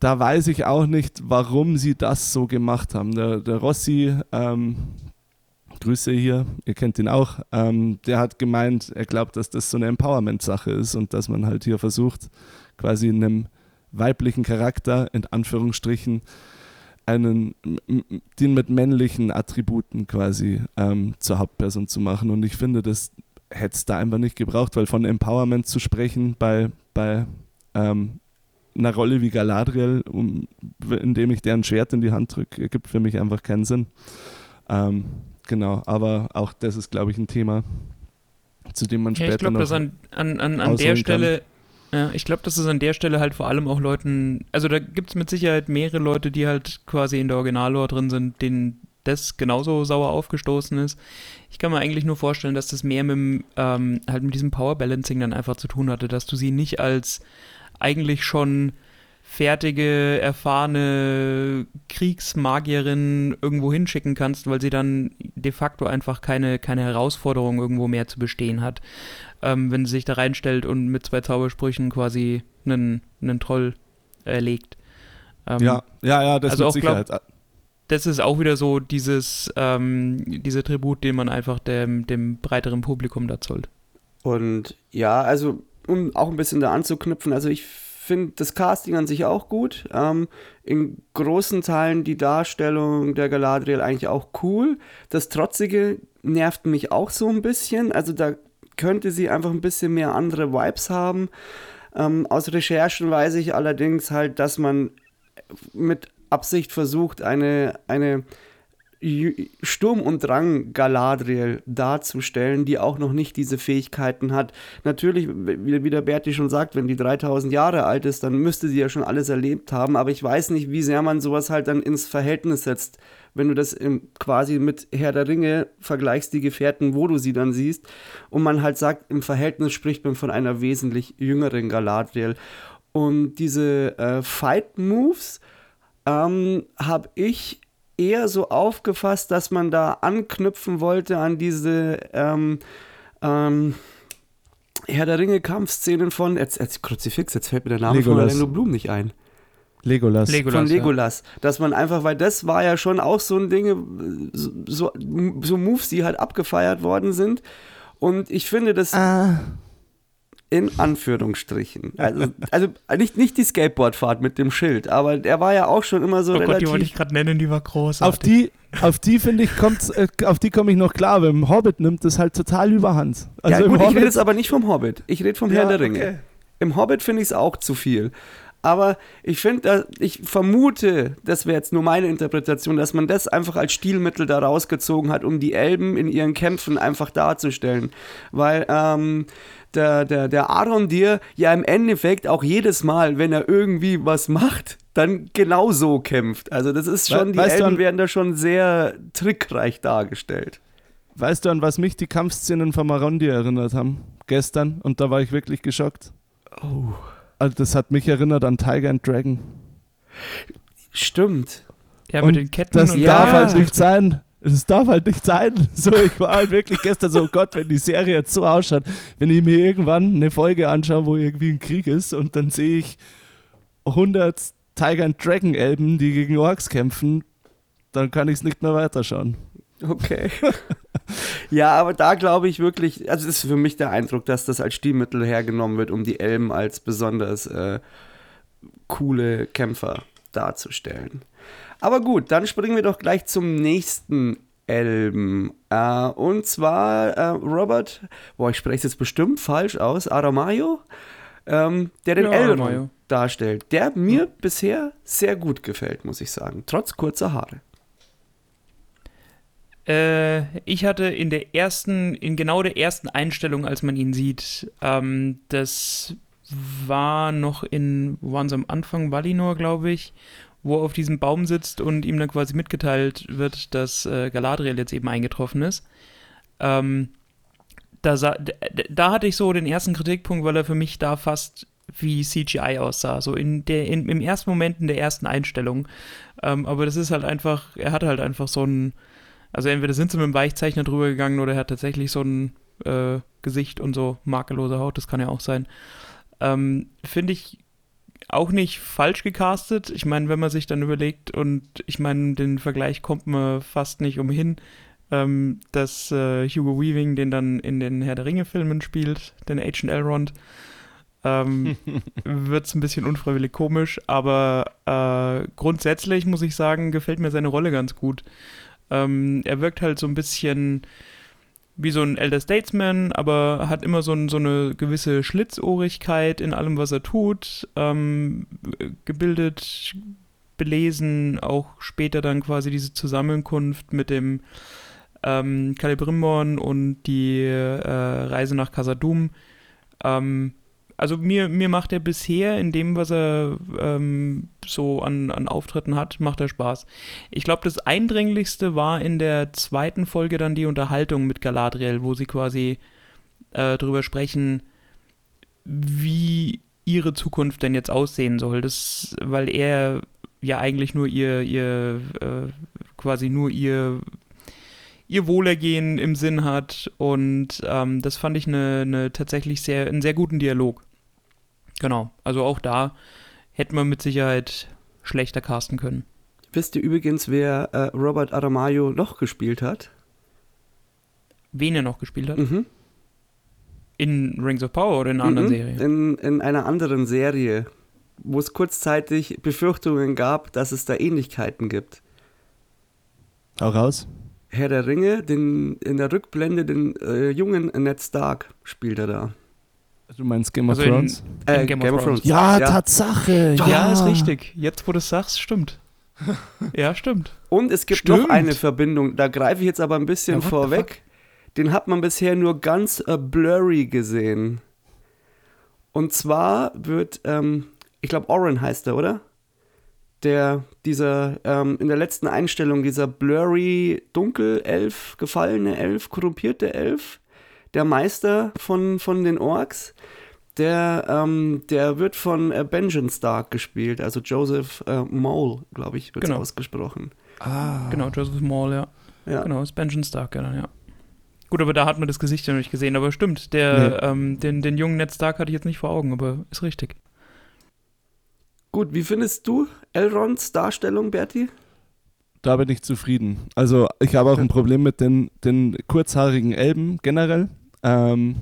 da weiß ich auch nicht, warum sie das so gemacht haben. Der, der Rossi, ähm, Grüße hier, ihr kennt ihn auch, ähm, der hat gemeint, er glaubt, dass das so eine Empowerment-Sache ist und dass man halt hier versucht, quasi in einem weiblichen Charakter, in Anführungsstrichen, einen, den mit männlichen Attributen quasi ähm, zur Hauptperson zu machen. Und ich finde, das hätte es da einfach nicht gebraucht, weil von Empowerment zu sprechen bei, bei ähm, einer Rolle wie Galadriel, um, indem ich deren Schwert in die Hand drücke, ergibt für mich einfach keinen Sinn. Ähm, genau, aber auch das ist, glaube ich, ein Thema, zu dem man Ja, später ich glaube, noch dass an, an, an, an der. Stelle, ja, ich glaube, dass es an der Stelle halt vor allem auch Leuten, also da gibt es mit Sicherheit mehrere Leute, die halt quasi in der Originallore drin sind, denen das genauso sauer aufgestoßen ist. Ich kann mir eigentlich nur vorstellen, dass das mehr mit, dem, ähm, halt mit diesem Power Balancing dann einfach zu tun hatte, dass du sie nicht als eigentlich schon fertige, erfahrene Kriegsmagierin irgendwo hinschicken kannst, weil sie dann de facto einfach keine, keine Herausforderung irgendwo mehr zu bestehen hat. Ähm, wenn sie sich da reinstellt und mit zwei Zaubersprüchen quasi einen, einen Troll erlegt. Ähm, Ja, ja, ja, das also mit auch glaub- Sicherheit. das ist auch wieder so dieses, ähm, dieser Tribut, den man einfach dem, dem breiteren Publikum da zollt. Und ja, also um auch ein bisschen da anzuknüpfen, also ich finde das Casting an sich auch gut. Ähm, in großen Teilen die Darstellung der Galadriel eigentlich auch cool. Das Trotzige nervt mich auch so ein bisschen. Also da könnte sie einfach ein bisschen mehr andere Vibes haben. Ähm, aus Recherchen weiß ich allerdings halt, dass man mit Absicht versucht, eine, eine Sturm und Drang Galadriel darzustellen, die auch noch nicht diese Fähigkeiten hat. Natürlich, wie, der Berti schon sagt, wenn die 3000 Jahre alt ist, dann müsste sie ja schon alles erlebt haben, aber ich weiß nicht, wie sehr man sowas halt dann ins Verhältnis setzt, wenn du das quasi mit Herr der Ringe vergleichst, die Gefährten, wo du sie dann siehst, und man halt sagt, im Verhältnis spricht man von einer wesentlich jüngeren Galadriel. Und diese äh, Fight-Moves ähm, habe ich eher so aufgefasst, dass man da anknüpfen wollte an diese ähm, ähm, Herr der Ringe Kampfszenen von jetzt, jetzt Kruzifix, jetzt fällt mir der Name Legolas. von Orlando Bloom nicht ein. Legolas. Legolas, von ja. Legolas, dass man einfach, weil das war ja schon auch so ein Ding, so, so, so Moves, die halt abgefeiert worden sind. Und ich finde das Ah. In Anführungsstrichen. Also, also nicht, nicht die Skateboardfahrt mit dem Schild, aber der war ja auch schon immer so Oh Gott, die wollte relativ. ich gerade nennen, die war großartig. Auf die, auf die finde ich, kommt's, äh, auf die komme ich noch klar, im Hobbit nimmt das halt total überhand. Also ja, im gut, ich Hobbit, rede jetzt aber nicht vom Hobbit. Ich rede vom Ja, Herrn der Ringe. okay. Im Hobbit finde ich es auch zu viel. Aber ich finde, ich vermute, das wäre jetzt nur meine Interpretation, dass man das einfach als Stilmittel da rausgezogen hat, um die Elben in ihren Kämpfen einfach darzustellen. Weil ähm, der, der, der Arondir ja im Endeffekt auch jedes Mal, wenn er irgendwie was macht, dann genau so kämpft. Also das ist schon, We- die weißt du, Elben werden da schon sehr trickreich dargestellt. Weißt du, an was mich die Kampfszenen von Marondi erinnert haben? Gestern. Und da war ich wirklich geschockt. Oh. Also das hat mich erinnert an Tiger and Dragon. Stimmt. ja, und mit den Ketten Das und Ja. darf halt nicht sein. Es darf halt nicht sein. So, ich war halt wirklich gestern so, oh Gott, wenn die Serie jetzt so ausschaut, wenn ich mir irgendwann eine Folge anschaue, wo irgendwie ein Krieg ist und dann sehe ich 100 Tiger and Dragon Elben, die gegen Orks kämpfen, dann kann ich es nicht mehr weiterschauen. Okay. ja, aber da glaube ich wirklich, also ist für mich der Eindruck, dass das als Stilmittel hergenommen wird, um die Elben als besonders äh, coole Kämpfer darzustellen. Aber gut, dann springen wir doch gleich zum nächsten Elben. Äh, und zwar äh, Robert, boah, ich spreche es jetzt bestimmt falsch aus, Aramayo, ähm, der den Ja, Elrond Aramayo. darstellt, der mir bisher sehr gut gefällt, muss ich sagen, trotz kurzer Haare. Äh, ich hatte in der ersten, in genau der ersten Einstellung, als man ihn sieht, ähm, das war noch in, wo waren sie am Anfang, Valinor, glaube ich, wo er auf diesem Baum sitzt und ihm dann quasi mitgeteilt wird, dass äh, Galadriel jetzt eben eingetroffen ist. Ähm, da, da hatte ich so den ersten Kritikpunkt, weil er für mich da fast wie CGI aussah, so in der, in, im ersten Moment in der ersten Einstellung. Ähm, aber das ist halt einfach, er hat halt einfach so ein, also entweder sind sie mit dem Weichzeichner drüber gegangen oder er hat tatsächlich so ein äh, Gesicht und so makellose Haut, das kann ja auch sein. Ähm, Finde ich auch nicht falsch gecastet. Ich meine, wenn man sich dann überlegt, und ich meine, den Vergleich kommt man fast nicht umhin, ähm, dass äh, Hugo Weaving den dann in den Herr der Ringe-Filmen spielt, den Agent Elrond, ähm, wird es ein bisschen unfreiwillig komisch, aber äh, grundsätzlich muss ich sagen, gefällt mir seine Rolle ganz gut. Ähm, er wirkt halt so ein bisschen wie so ein Elder Statesman, aber hat immer so, ein, so eine gewisse Schlitzohrigkeit in allem, was er tut. Ähm, gebildet, belesen, auch später dann quasi diese Zusammenkunft mit dem ähm, Celebrimbor und die äh, Reise nach Casadum. Ähm, also mir, mir macht er bisher in dem, was er ähm, so an, an Auftritten hat, macht er Spaß. Ich glaube, das Eindringlichste war in der zweiten Folge dann die Unterhaltung mit Galadriel, wo sie quasi äh, drüber sprechen, wie ihre Zukunft denn jetzt aussehen soll. Das, weil er ja eigentlich nur ihr, ihr äh, quasi nur ihr ihr Wohlergehen im Sinn hat und ähm, das fand ich eine, eine tatsächlich sehr, einen sehr guten Dialog. Genau, also auch da hätte man mit Sicherheit schlechter casten können. Wisst ihr übrigens, wer äh, Robert Aramayo noch gespielt hat? Wen er noch gespielt hat? Mhm. In Rings of Power oder in einer anderen Mhm. Serie? In, in einer anderen Serie, wo es kurzzeitig Befürchtungen gab, dass es da Ähnlichkeiten gibt. Hau raus. Herr der Ringe, den, in der Rückblende den äh, jungen Ned Stark spielt er da. Du meinst Game of Also in- Thrones? Äh, Game of Thrones. Ja, Ja. Tatsache. Ja, Ja, ist richtig. Jetzt, wo du es sagst, stimmt. Ja, stimmt. Und es gibt Stimmt. noch eine Verbindung, da greife ich jetzt aber ein bisschen Ja, vorweg. Den hat man bisher nur ganz äh, blurry gesehen. Und zwar wird, ähm, ich glaube, Oren heißt er, oder? Der, dieser, ähm, in der letzten Einstellung, dieser blurry Dunkelelf, gefallene Elf, korrumpierte Elf, der Meister von, von den Orks, der, ähm, der wird von äh, Benjamin Stark gespielt, also Joseph äh, Mole, glaube ich, wird Genau. ausgesprochen. Ah. Genau, Joseph Maul, ja. Ja. Genau, ist Benjamin Stark, ja, dann, ja. Gut, aber da hat man das Gesicht ja noch nicht gesehen, aber stimmt, der, ähm, den, den jungen Ned Stark hatte ich jetzt nicht vor Augen, aber ist richtig. Gut, wie findest du Elrons Darstellung, Berti? Da bin ich zufrieden. Also ich habe auch ein Problem mit den, den kurzhaarigen Elben generell. Ähm,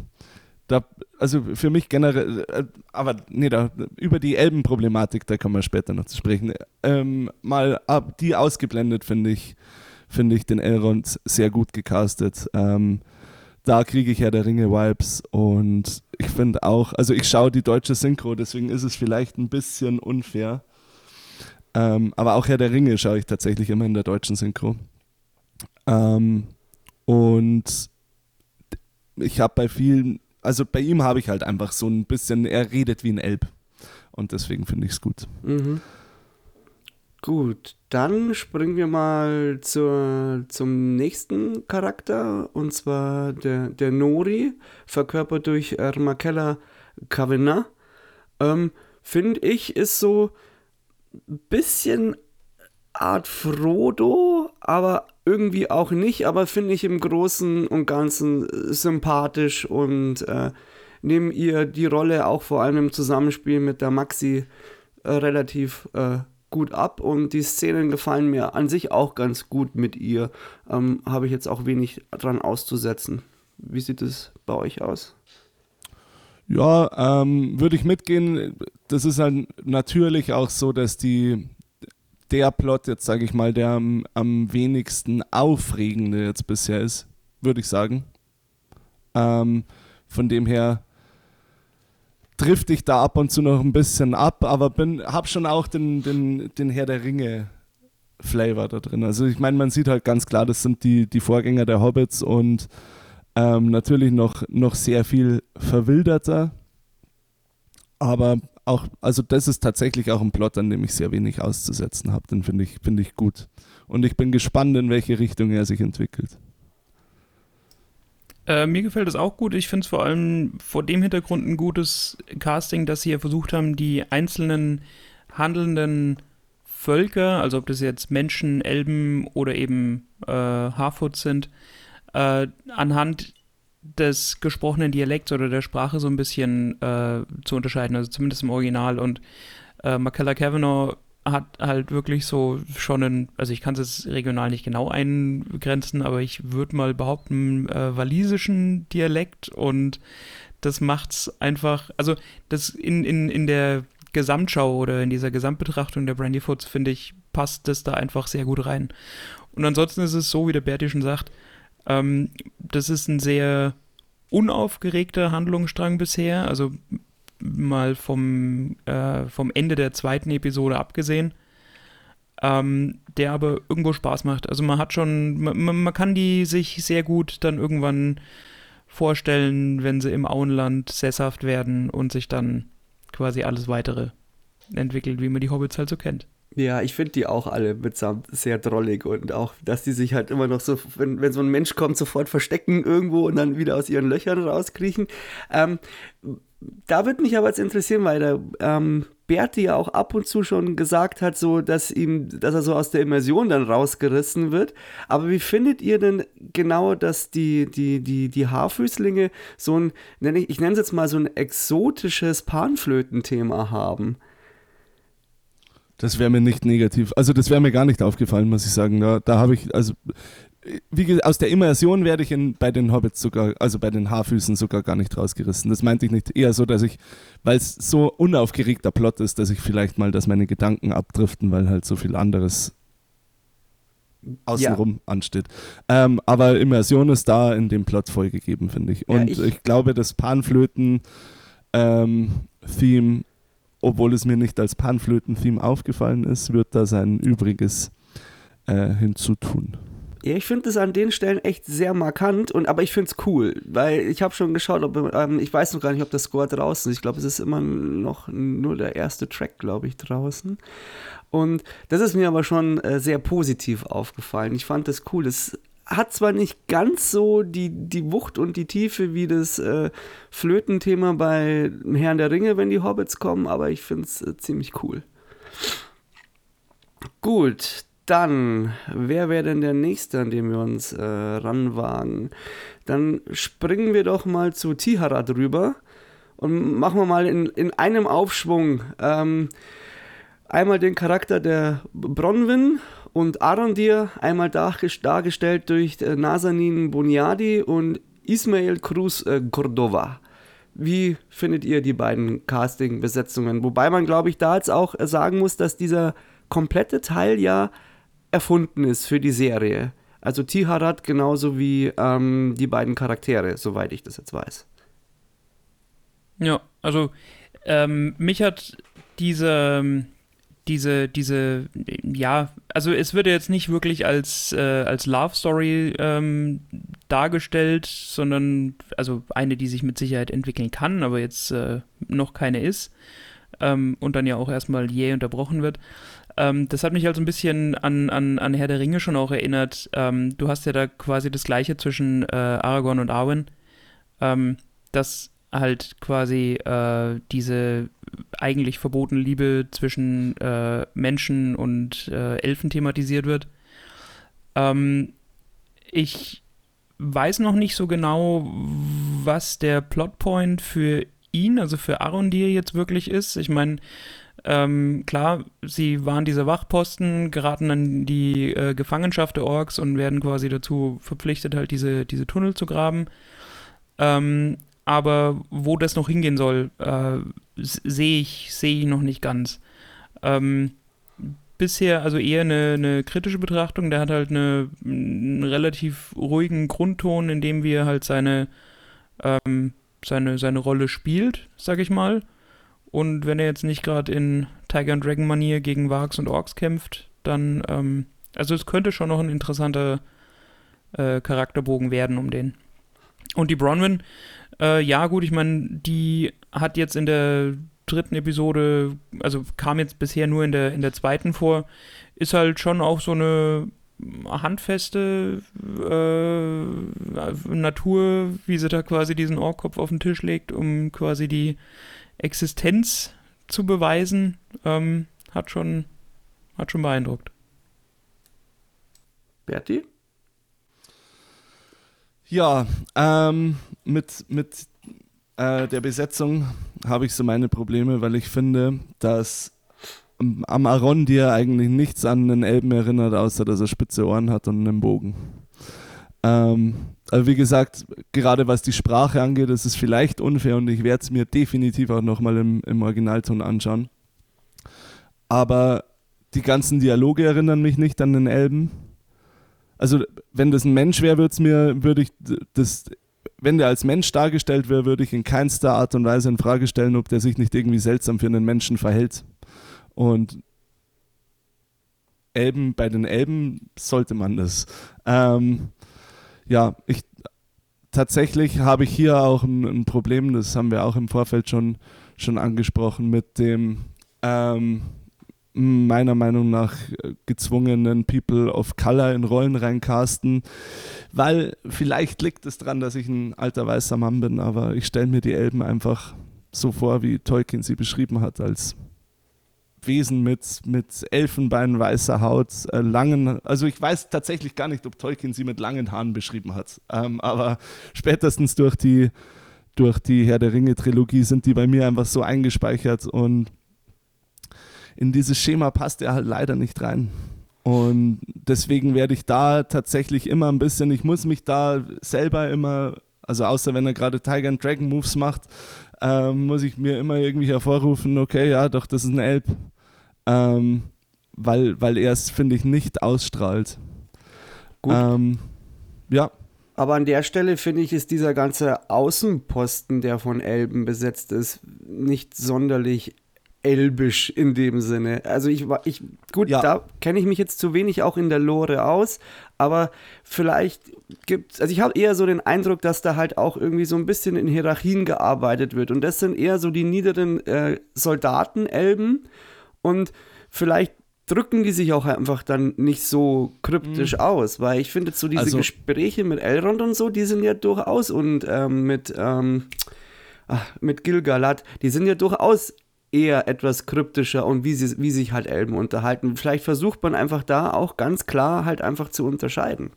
da, also für mich generell, äh, aber nee, da, über die Elbenproblematik, da kommen wir später noch zu sprechen. Ähm, mal ab, die ausgeblendet finde ich, finde ich den Elrond sehr gut gecastet. Ähm, da kriege ich ja der Ringe-Vibes und ich finde auch, also ich schaue die deutsche Synchro, deswegen ist es vielleicht ein bisschen unfair. Ähm, aber auch Herr der Ringe schaue ich tatsächlich immer in der deutschen Synchro. Ähm, und ich habe bei vielen, also bei ihm habe ich halt einfach so ein bisschen, er redet wie ein Elb. Und deswegen finde ich es gut. Mhm. Gut, dann springen wir mal zur, zum nächsten Charakter, und zwar der, der Nori, verkörpert durch Makella Kavanagh. Ähm, Finde ich, ist so ein bisschen Art Frodo, aber irgendwie auch nicht, aber finde ich im Großen und Ganzen äh, sympathisch und äh, nehme ihr die Rolle auch vor allem im Zusammenspiel mit der Maxi äh, relativ äh, gut ab und die Szenen gefallen mir an sich auch ganz gut mit ihr. Ähm, Habe ich jetzt auch wenig dran auszusetzen. Wie sieht es bei euch aus? Ja, ähm, würde ich mitgehen. Das ist halt natürlich auch so, dass die der Plot jetzt, sage ich mal, der am, am wenigsten aufregende jetzt bisher ist, würde ich sagen. Ähm, von dem her trifft ich da ab und zu noch ein bisschen ab, aber bin, hab schon auch den, den, den Herr der Ringe Flavor da drin. Also ich meine, man sieht halt ganz klar, das sind die, die Vorgänger der Hobbits und ähm, natürlich noch, noch sehr viel verwilderter. Aber auch, also das ist tatsächlich auch ein Plot, an dem ich sehr wenig auszusetzen habe. Den finde ich, finde ich gut. Und ich bin gespannt, in welche Richtung er sich entwickelt. Äh, mir gefällt es auch gut. Ich finde es vor allem vor dem Hintergrund ein gutes Casting, dass sie ja versucht haben, die einzelnen handelnden Völker, also ob das jetzt Menschen, Elben oder eben äh, Harfoots sind, äh, anhand des gesprochenen Dialekts oder der Sprache so ein bisschen äh, zu unterscheiden, also zumindest im Original. Und äh, Makella Kavanagh hat halt wirklich so schon einen, also ich kann es jetzt regional nicht genau eingrenzen, aber ich würde mal behaupten, äh, walisischen Dialekt und das macht's einfach, also das in, in, in der Gesamtschau oder in dieser Gesamtbetrachtung der Brandy Foods, finde ich, passt das da einfach sehr gut rein. Und ansonsten ist es so, wie der Berti schon sagt, ähm, das ist ein sehr unaufgeregter Handlungsstrang bisher, also mal vom, äh, vom Ende der zweiten Episode abgesehen, ähm, der aber irgendwo Spaß macht. Also man hat schon, man, man kann die sich sehr gut dann irgendwann vorstellen, wenn sie im Auenland sesshaft werden und sich dann quasi alles weitere entwickelt, wie man die Hobbits halt so kennt. Ja, ich finde die auch alle mitsamt sehr drollig und auch, dass die sich halt immer noch so, wenn, wenn so ein Mensch kommt, sofort verstecken irgendwo und dann wieder aus ihren Löchern rauskriechen. Ähm, da würde mich aber jetzt interessieren, weil der ähm, Berti ja auch ab und zu schon gesagt hat, so dass ihm, dass er so aus der Immersion dann rausgerissen wird. Aber wie findet ihr denn genau, dass die, die, die, die Haarfüßlinge so ein, ich, ich nenne es jetzt mal so ein exotisches Panflötenthema haben? Das wäre mir nicht negativ. Also das wäre mir gar nicht aufgefallen, muss ich sagen. Da, da habe ich, also wie aus der Immersion werde ich in, bei den Hobbits sogar, also bei den Haarfüßen sogar gar nicht rausgerissen. Das meinte ich nicht. Eher so, dass ich, weil es so unaufgeregter Plot ist, dass ich vielleicht mal, dass meine Gedanken abdriften, weil halt so viel anderes außenrum ansteht. Ähm, aber Immersion ist da in dem Plot vollgegeben, finde ich. Ja, Und ich- ich, glaube, das Panflöten-Theme obwohl es mir nicht als Panflöten-Theme aufgefallen ist, wird da sein Übriges äh, hinzutun. Ja, ich finde es an den Stellen echt sehr markant, und, aber ich finde es cool, weil ich habe schon geschaut, ob, ähm, ich weiß noch gar nicht, ob das Score draußen ist. Ich glaube, es ist immer noch nur der erste Track, glaube ich, draußen. Und das ist mir aber schon äh, sehr positiv aufgefallen. Ich fand das cool. Es hat zwar nicht ganz so die, die Wucht und die Tiefe wie das äh, Flötenthema bei Herrn der Ringe, wenn die Hobbits kommen, aber ich finde es äh, ziemlich cool. Gut, dann, wer wäre denn der Nächste, an dem wir uns äh, ranwagen? Dann springen wir doch mal zu Tihara drüber und machen wir mal in, in einem Aufschwung ähm, einmal den Charakter der Bronwyn und Arondir, einmal dargestellt durch äh, Nazanin Boniadi und Ismael Cruz äh, Cordova. Wie findet ihr die beiden Casting-Besetzungen? Wobei man, glaube ich, da jetzt auch äh, sagen muss, dass dieser komplette Teil ja erfunden ist für die Serie. Also Tiharat genauso wie ähm, die beiden Charaktere, soweit ich das jetzt weiß. Ja, also ähm, mich hat diese, diese, diese, ja, also es wird jetzt nicht wirklich als, äh, als Love Story ähm, dargestellt, sondern, also eine, die sich mit Sicherheit entwickeln kann, aber jetzt äh, noch keine ist ähm, und dann ja auch erstmal jäh unterbrochen wird. Ähm, das hat mich also ein bisschen an, an, an Herr der Ringe schon auch erinnert. Ähm, du hast ja da quasi das Gleiche zwischen äh, Aragorn und Arwen, ähm, dass halt quasi äh, diese eigentlich verbotene Liebe zwischen äh, Menschen und äh, Elfen thematisiert wird. Ähm, ich weiß noch nicht so genau, was der Plotpoint für ihn, also für Arondir jetzt wirklich ist. Ich meine, ähm, klar, sie waren diese Wachposten, geraten an die äh, Gefangenschaft der Orks und werden quasi dazu verpflichtet, halt diese, diese Tunnel zu graben. Ähm, aber wo das noch hingehen soll, äh, sehe ich, seh ich noch nicht ganz. Ähm, bisher also eher eine, eine, kritische Betrachtung. Der hat halt eine, einen relativ ruhigen Grundton, in dem wir halt seine, ähm, seine, seine Rolle spielt, sag ich mal. Und wenn er jetzt nicht gerade in Tiger and Dragon Manier gegen Wargs und Orks kämpft, dann, ähm, also es könnte schon noch ein interessanter äh, Charakterbogen werden um den. Und die Bronwyn, äh, ja gut, ich meine, die hat jetzt in der dritten Episode, also kam jetzt bisher nur in der, in der zweiten vor, ist halt schon auch so eine handfeste äh, Natur, wie sie da quasi diesen Orkkopf auf den Tisch legt, um quasi die Existenz zu beweisen, ähm, hat, schon, hat schon beeindruckt. Berti? Ja, ähm, mit, mit äh, der Besetzung habe ich so meine Probleme, weil ich finde, dass am Arondir eigentlich nichts an einen Elben erinnert, außer dass er spitze Ohren hat und einen Bogen. Ähm, also wie gesagt, gerade was die Sprache angeht, ist es vielleicht unfair und ich werde es mir definitiv auch nochmal im, im Originalton anschauen. Aber die ganzen Dialoge erinnern mich nicht an den Elben. Also wenn das ein Mensch wäre, würde mir, würde ich das, wenn der als Mensch dargestellt wäre, würde ich in keinster Art und Weise in Frage stellen, ob der sich nicht irgendwie seltsam für einen Menschen verhält. Und Elben, bei den Elben sollte man das. Ähm, ja, ich tatsächlich habe ich hier auch ein, ein, Problem, das haben wir auch im Vorfeld schon, schon angesprochen, mit dem ähm, meiner Meinung nach gezwungenen People of Color in Rollen reincasten, weil vielleicht liegt es daran, dass ich ein alter weißer Mann bin, aber ich stelle mir die Elben einfach so vor, wie Tolkien sie beschrieben hat, als Wesen mit, mit Elfenbein, weißer Haut, äh, langen, also ich weiß tatsächlich gar nicht, ob Tolkien sie mit langen Haaren beschrieben hat, ähm, aber spätestens durch die, durch die Herr der Ringe-Trilogie sind die bei mir einfach so eingespeichert und in dieses Schema passt er halt leider nicht rein. Und deswegen werde ich da tatsächlich immer ein bisschen, ich muss mich da selber immer, also außer wenn er gerade Tiger and Dragon Moves macht, ähm, muss ich mir immer irgendwie hervorrufen, okay, ja, doch, das ist ein Elb. Ähm, weil, weil er es, finde ich, nicht ausstrahlt. Gut. Ähm, ja. Aber an der Stelle finde ich, ist dieser ganze Außenposten, der von Elben besetzt ist, nicht sonderlich elbisch in dem Sinne. Also ich war, ich, gut, Ja. da kenne ich mich jetzt zu wenig auch in der Lore aus, aber vielleicht gibt also ich habe eher so den Eindruck, dass da halt auch irgendwie so ein bisschen in Hierarchien gearbeitet wird und das sind eher so die niederen äh, Soldaten, Elben und vielleicht drücken die sich auch einfach dann nicht so kryptisch aus, weil ich finde so diese Also- Gespräche mit Elrond und so, die sind ja durchaus und ähm, mit ähm, ach, mit Gilgalad, die sind ja durchaus eher etwas kryptischer und wie, sie, wie sich halt Elben unterhalten. Vielleicht versucht man einfach da auch ganz klar halt einfach zu unterscheiden.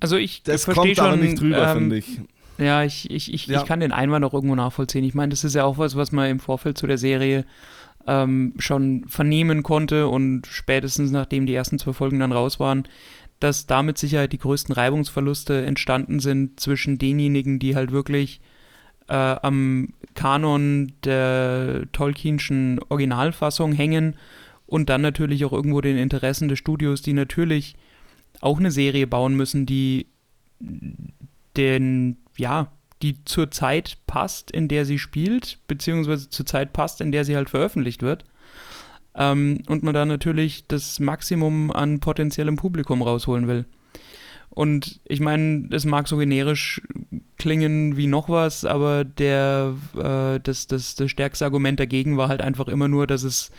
Also ich Das verstehe kommt aber schon, nicht drüber, ähm, finde ich. Ja, ich, ich, ich, Ja. ich kann den Einwand auch irgendwo nachvollziehen. Ich meine, das ist ja auch was, was man im Vorfeld zu der Serie ähm, schon vernehmen konnte und spätestens nachdem die ersten zwei Folgen dann raus waren, dass da mit Sicherheit die größten Reibungsverluste entstanden sind zwischen denjenigen, die halt wirklich äh, am Kanon der Tolkienschen Originalfassung hängen und dann natürlich auch irgendwo den Interessen des Studios, die natürlich auch eine Serie bauen müssen, die den, ja, die zur Zeit passt, in der sie spielt, beziehungsweise zur Zeit passt, in der sie halt veröffentlicht wird. Ähm, und man da natürlich das Maximum an potenziellem Publikum rausholen will. Und ich meine, es mag so generisch klingen wie noch was, aber der, äh, das, das, das stärkste Argument dagegen war halt einfach immer nur, dass es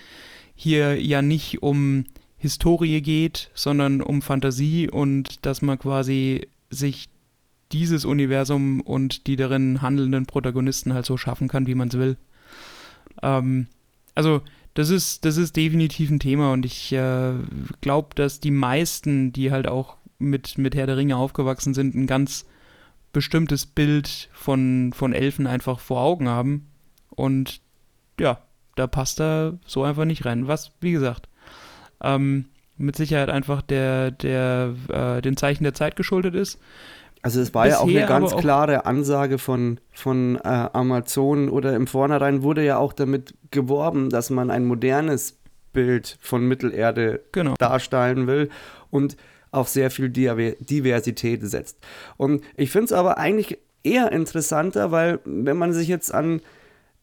hier ja nicht um Historie geht, sondern um Fantasie und dass man quasi sich dieses Universum und die darin handelnden Protagonisten halt so schaffen kann, wie man es will. Ähm, also das ist, das ist definitiv ein Thema und ich äh, glaube, dass die meisten, die halt auch mit, mit Herr der Ringe aufgewachsen sind, ein ganz bestimmtes Bild von, von Elfen einfach vor Augen haben. Und ja, da passt er so einfach nicht rein. Was, wie gesagt, ähm, mit Sicherheit einfach der, der, äh, den Zeichen der Zeit geschuldet ist. Also es war ja auch eine Bisher ganz auch- klare Ansage von, von äh, Amazon oder im Vornherein wurde ja auch damit geworben, dass man ein modernes Bild von Mittelerde Genau. darstellen will und auf sehr viel Diver- Diversität setzt. Und ich finde es aber eigentlich eher interessanter, weil wenn man sich jetzt an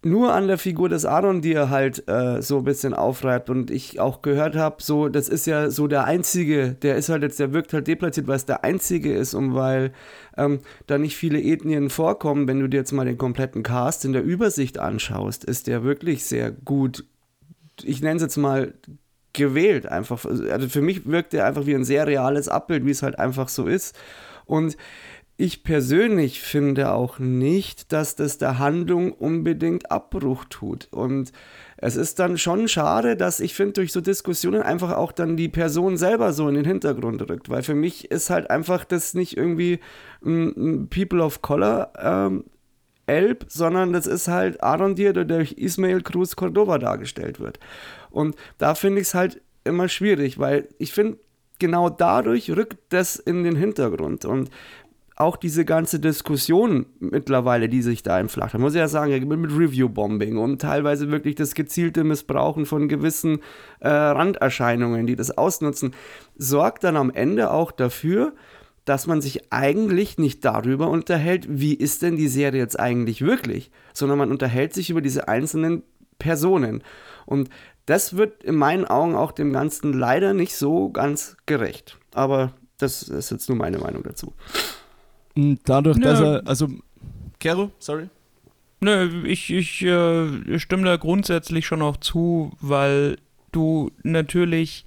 nur an der Figur des Aaron, die er halt äh, so ein bisschen aufreibt und ich auch gehört habe, so, das ist ja so der Einzige, der ist halt jetzt, der wirkt halt deplatziert, weil es der Einzige ist und weil ähm, da nicht viele Ethnien vorkommen, wenn du dir jetzt mal den kompletten Cast in der Übersicht anschaust, ist der wirklich sehr gut, ich nenne es jetzt mal gewählt einfach. Also für mich wirkt er einfach wie ein sehr reales Abbild, wie es halt einfach so ist. Und ich persönlich finde auch nicht, dass das der Handlung unbedingt Abbruch tut. Und es ist dann schon schade, dass ich finde, durch so Diskussionen einfach auch dann die Person selber so in den Hintergrund rückt. Weil für mich ist halt einfach das nicht irgendwie ein, ein People of Color ähm, Elb, sondern das ist halt Arondir, der durch Ismail Cruz Cordova dargestellt wird. Und da finde ich es halt immer schwierig, weil ich finde, genau dadurch rückt das in den Hintergrund. Und auch diese ganze Diskussion mittlerweile, die sich da entflacht hat, muss ich ja sagen, mit, Review-Bombing und teilweise wirklich das gezielte Missbrauchen von gewissen äh, Randerscheinungen, die das ausnutzen, sorgt dann am Ende auch dafür, dass man sich eigentlich nicht darüber unterhält, wie ist denn die Serie jetzt eigentlich wirklich, sondern man unterhält sich über diese einzelnen Personen. Und das wird in meinen Augen auch dem Ganzen leider nicht so ganz gerecht. Aber das ist jetzt nur meine Meinung dazu. Und Dadurch, Nö. dass er, also, Kero, sorry. Nö, ich, ich äh, stimme da grundsätzlich schon auch zu, weil du natürlich,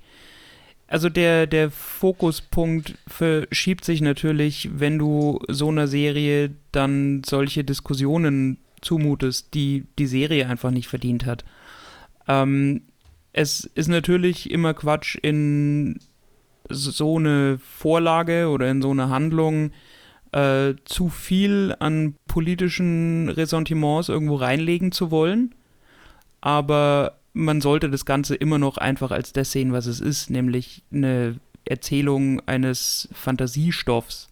also der, der Fokuspunkt verschiebt sich natürlich, wenn du so einer Serie dann solche Diskussionen zumutest, die die Serie einfach nicht verdient hat. Ähm, es ist natürlich immer Quatsch in so eine Vorlage oder in so eine Handlung äh, zu viel an politischen Ressentiments irgendwo reinlegen zu wollen. Aber man sollte das Ganze immer noch einfach als das sehen, was es ist, nämlich eine Erzählung eines Fantasiestoffs.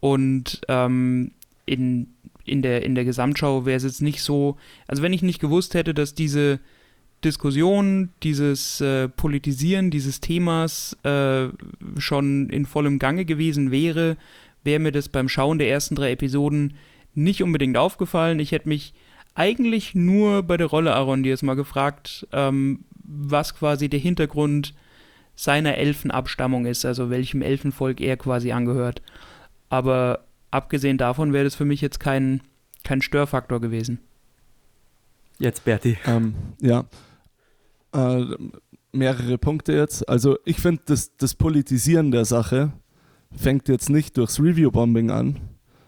Und ähm, in, in, der, in der Gesamtschau wäre es jetzt nicht so, also wenn ich nicht gewusst hätte, dass diese Diskussion, dieses äh, Politisieren dieses Themas äh, schon in vollem Gange gewesen wäre, wäre mir das beim Schauen der ersten drei Episoden nicht unbedingt aufgefallen. Ich hätte mich eigentlich nur bei der Rolle Arondiers mal gefragt, ähm, was quasi der Hintergrund seiner Elfenabstammung ist, also welchem Elfenvolk er quasi angehört. Aber abgesehen davon wäre das für mich jetzt kein, kein Störfaktor gewesen. Jetzt Berti. Ähm, ja. Äh, mehrere Punkte jetzt. Also ich finde, das, das Politisieren der Sache fängt jetzt nicht durchs Review-Bombing an,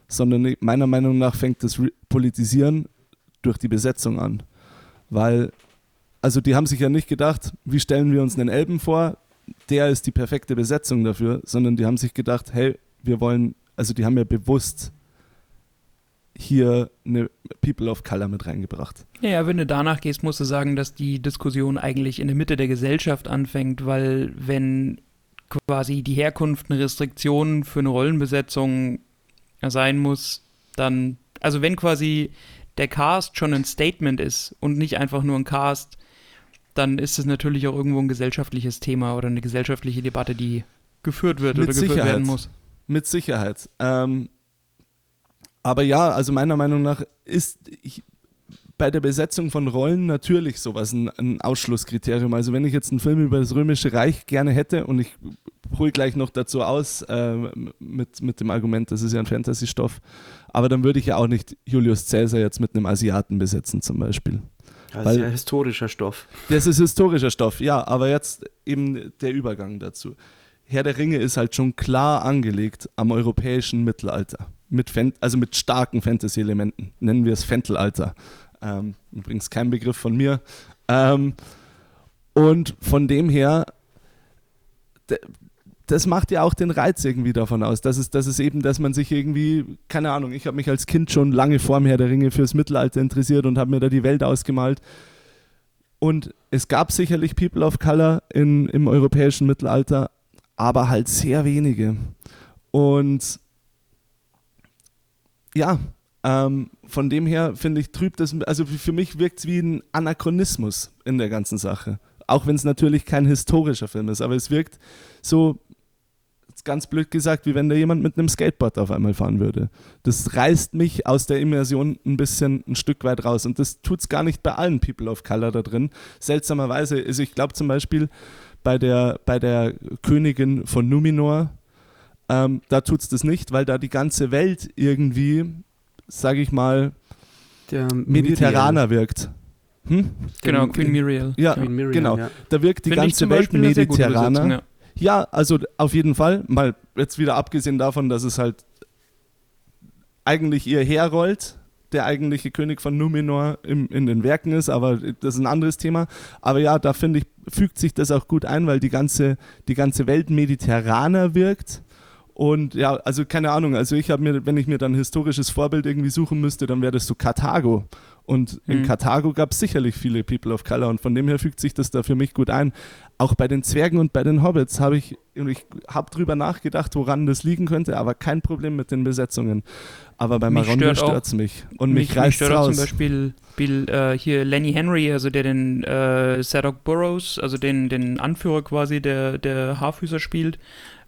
sondern meiner Meinung nach fängt das Re Politisieren durch die Besetzung an. Weil, also die haben sich ja nicht gedacht, wie stellen wir uns einen Elben vor, der ist die perfekte Besetzung dafür, sondern die haben sich gedacht, hey, wir wollen, also die haben ja bewusst hier eine People of Color mit reingebracht. Ja, wenn du danach gehst, musst du sagen, dass die Diskussion eigentlich in der Mitte der Gesellschaft anfängt, weil wenn quasi die Herkunft eine Restriktion für eine Rollenbesetzung sein muss, dann, also wenn quasi der Cast schon ein Statement ist und nicht einfach nur ein Cast, dann ist es natürlich auch irgendwo ein gesellschaftliches Thema oder eine gesellschaftliche Debatte, die geführt wird Mit oder geführt Sicherheit. werden muss. Mit Sicherheit. Ähm, aber ja, also meiner Meinung nach ist ich, bei der Besetzung von Rollen natürlich sowas ein, ein, Ausschlusskriterium. Also wenn ich jetzt einen Film über das Römische Reich gerne hätte und ich hole gleich noch dazu aus äh, mit, mit dem Argument, das ist ja ein Fantasy-Stoff, aber dann würde ich ja auch nicht Julius Caesar jetzt mit einem Asiaten besetzen zum Beispiel. Das ist ja historischer Stoff. Das ist historischer Stoff, ja, aber jetzt eben der Übergang dazu. Herr der Ringe ist halt schon klar angelegt am europäischen Mittelalter. Mit also mit starken Fantasy-Elementen. Nennen wir es Fentelalter. Ähm, übrigens kein Begriff von mir. Ähm, und von dem her, das macht ja auch den Reiz irgendwie davon aus, dass es, dass es eben, dass man sich irgendwie, keine Ahnung, ich habe mich als Kind schon lange vor dem Herr der Ringe fürs Mittelalter interessiert und habe mir da die Welt ausgemalt. Und es gab sicherlich People of Color in, im europäischen Mittelalter, aber halt sehr wenige. Und ja, ähm, von dem her finde ich, trübt das, also für mich wirkt es wie ein Anachronismus in der ganzen Sache. Auch wenn es natürlich kein historischer Film ist, aber es wirkt so, ganz blöd gesagt, wie wenn da jemand mit einem Skateboard auf einmal fahren würde. Das reißt mich aus der Immersion ein bisschen ein Stück weit raus. Und das tut es gar nicht bei allen People of Color da drin. Seltsamerweise, also ich glaube zum Beispiel bei der, bei der Königin von Numenor, ähm, da tut es das nicht, weil da die ganze Welt irgendwie, sage ich mal, der mediterraner wirkt. Hm? Genau, Queen Miriel. Ja, Queen Miriel, genau. ja. Da wirkt die Finde ich ganze Welt gute Besetzung, mediterraner. ja. Ja, also auf jeden Fall. Mal jetzt wieder abgesehen davon, dass es halt eigentlich ihr herrollt, der eigentliche König von Numenor im, in den Werken ist, aber das ist ein anderes Thema. Aber ja, da finde ich, fügt sich das auch gut ein, weil die ganze, die ganze Welt mediterraner wirkt. Und ja, also keine Ahnung, also ich habe mir, wenn ich mir dann ein historisches Vorbild irgendwie suchen müsste, dann wäre das so Karthago. Und in Mhm. Karthago gab es sicherlich viele People of Color und von dem her fügt sich das da für mich gut ein. Auch bei den Zwergen und bei den Hobbits habe ich, und ich habe drüber nachgedacht, woran das liegen könnte, aber kein Problem mit den Besetzungen. Aber bei Marondo stört es mich. Und mich, mich, mich reißt stört auch zum raus. Beispiel Bill, äh, hier Lenny Henry, also der den äh, Sadok Burrows, also den, den Anführer quasi der, der Haarfüßer spielt,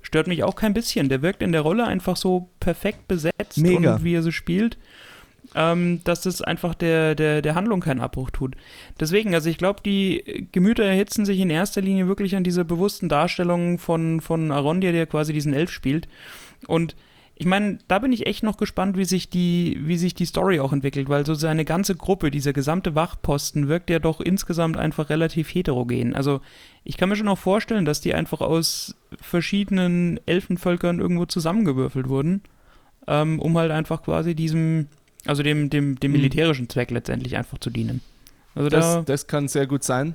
stört mich auch kein bisschen. Der wirkt in der Rolle einfach so perfekt besetzt Mega. und wie er so spielt, ähm, dass das einfach der, der, der Handlung keinen Abbruch tut. Deswegen, also ich glaube, die Gemüter erhitzen sich in erster Linie wirklich an diese bewussten Darstellungen von, von Arondir, der quasi diesen Elf spielt. Und ich meine, da bin ich echt noch gespannt, wie sich die, wie sich die Story auch entwickelt, weil so seine ganze Gruppe, dieser gesamte Wachposten wirkt ja doch insgesamt einfach relativ heterogen. Also ich kann mir schon auch vorstellen, dass die einfach aus verschiedenen Elfenvölkern irgendwo zusammengewürfelt wurden, ähm, um halt einfach quasi diesem, also dem, dem, dem Mhm. militärischen Zweck letztendlich einfach zu dienen. Also da, Das, das kann sehr gut sein.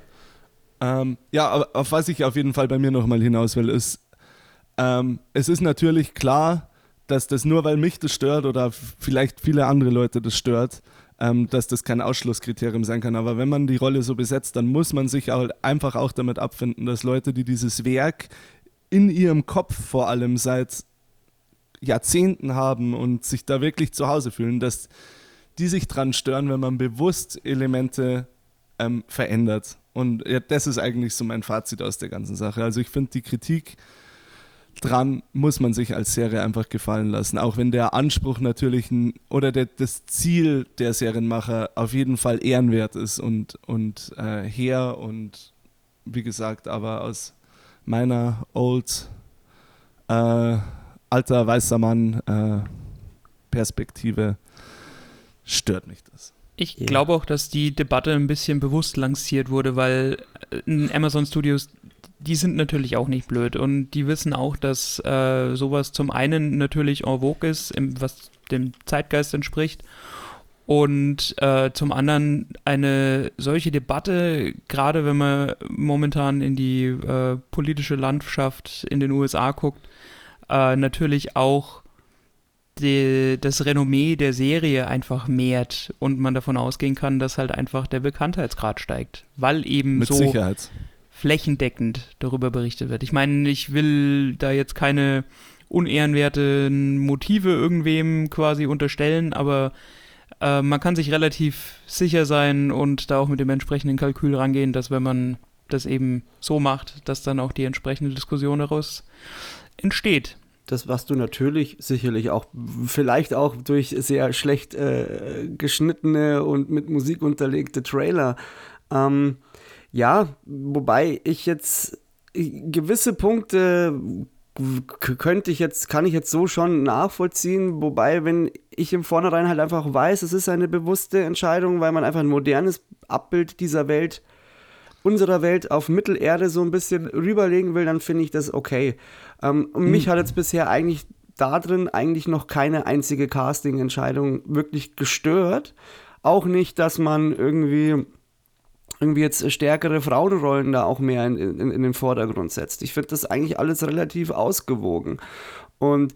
Ähm, ja, aber auf was ich auf jeden Fall bei mir nochmal hinaus will, ist, ähm, es ist natürlich klar, dass das nur weil mich das stört oder vielleicht viele andere Leute das stört, ähm, dass das kein Ausschlusskriterium sein kann. Aber wenn man die Rolle so besetzt, dann muss man sich halt einfach auch damit abfinden, dass Leute, die dieses Werk in ihrem Kopf vor allem seit Jahrzehnten haben und sich da wirklich zu Hause fühlen, dass die sich dran stören, wenn man bewusst Elemente ähm, verändert. Und ja, das ist eigentlich so mein Fazit aus der ganzen Sache. Also ich finde die Kritik, dran muss man sich als Serie einfach gefallen lassen. Auch wenn der Anspruch natürlich ein, oder der, das Ziel der Serienmacher auf jeden Fall ehrenwert ist und, und äh, her und wie gesagt, aber aus meiner Old äh, alter weißer Mann äh, Perspektive stört mich das. Ich yeah. glaube auch, dass die Debatte ein bisschen bewusst lanciert wurde, weil in Amazon Studios die sind natürlich auch nicht blöd und die wissen auch, dass äh, sowas zum einen natürlich en vogue ist, im, was dem Zeitgeist entspricht und äh, zum anderen eine solche Debatte, gerade wenn man momentan in die äh, politische Landschaft in den USA guckt, äh, natürlich auch die, das Renommee der Serie einfach mehrt und man davon ausgehen kann, dass halt einfach der Bekanntheitsgrad steigt, weil eben Mit so Sicherheit flächendeckend darüber berichtet wird. Ich meine, ich will da jetzt keine unehrenwerten Motive irgendwem quasi unterstellen, aber äh, man kann sich relativ sicher sein und da auch mit dem entsprechenden Kalkül rangehen, dass wenn man das eben so macht, dass dann auch die entsprechende Diskussion daraus entsteht. Das, was du natürlich sicherlich auch, vielleicht auch durch sehr schlecht äh, geschnittene und mit Musik unterlegte Trailer ähm, ja, wobei ich jetzt gewisse Punkte könnte ich jetzt, kann ich jetzt so schon nachvollziehen, wobei, wenn ich im Vornherein halt einfach weiß, es ist eine bewusste Entscheidung, weil man einfach ein modernes Abbild dieser Welt, unserer Welt auf Mittelerde so ein bisschen rüberlegen will, dann finde ich das okay. Ähm, und mich mhm. hat jetzt bisher eigentlich da drin eigentlich noch keine einzige Casting-Entscheidung wirklich gestört. Auch nicht, dass man irgendwie irgendwie jetzt stärkere Frauenrollen da auch mehr in, in, in den Vordergrund setzt. Ich finde das eigentlich alles relativ ausgewogen. Und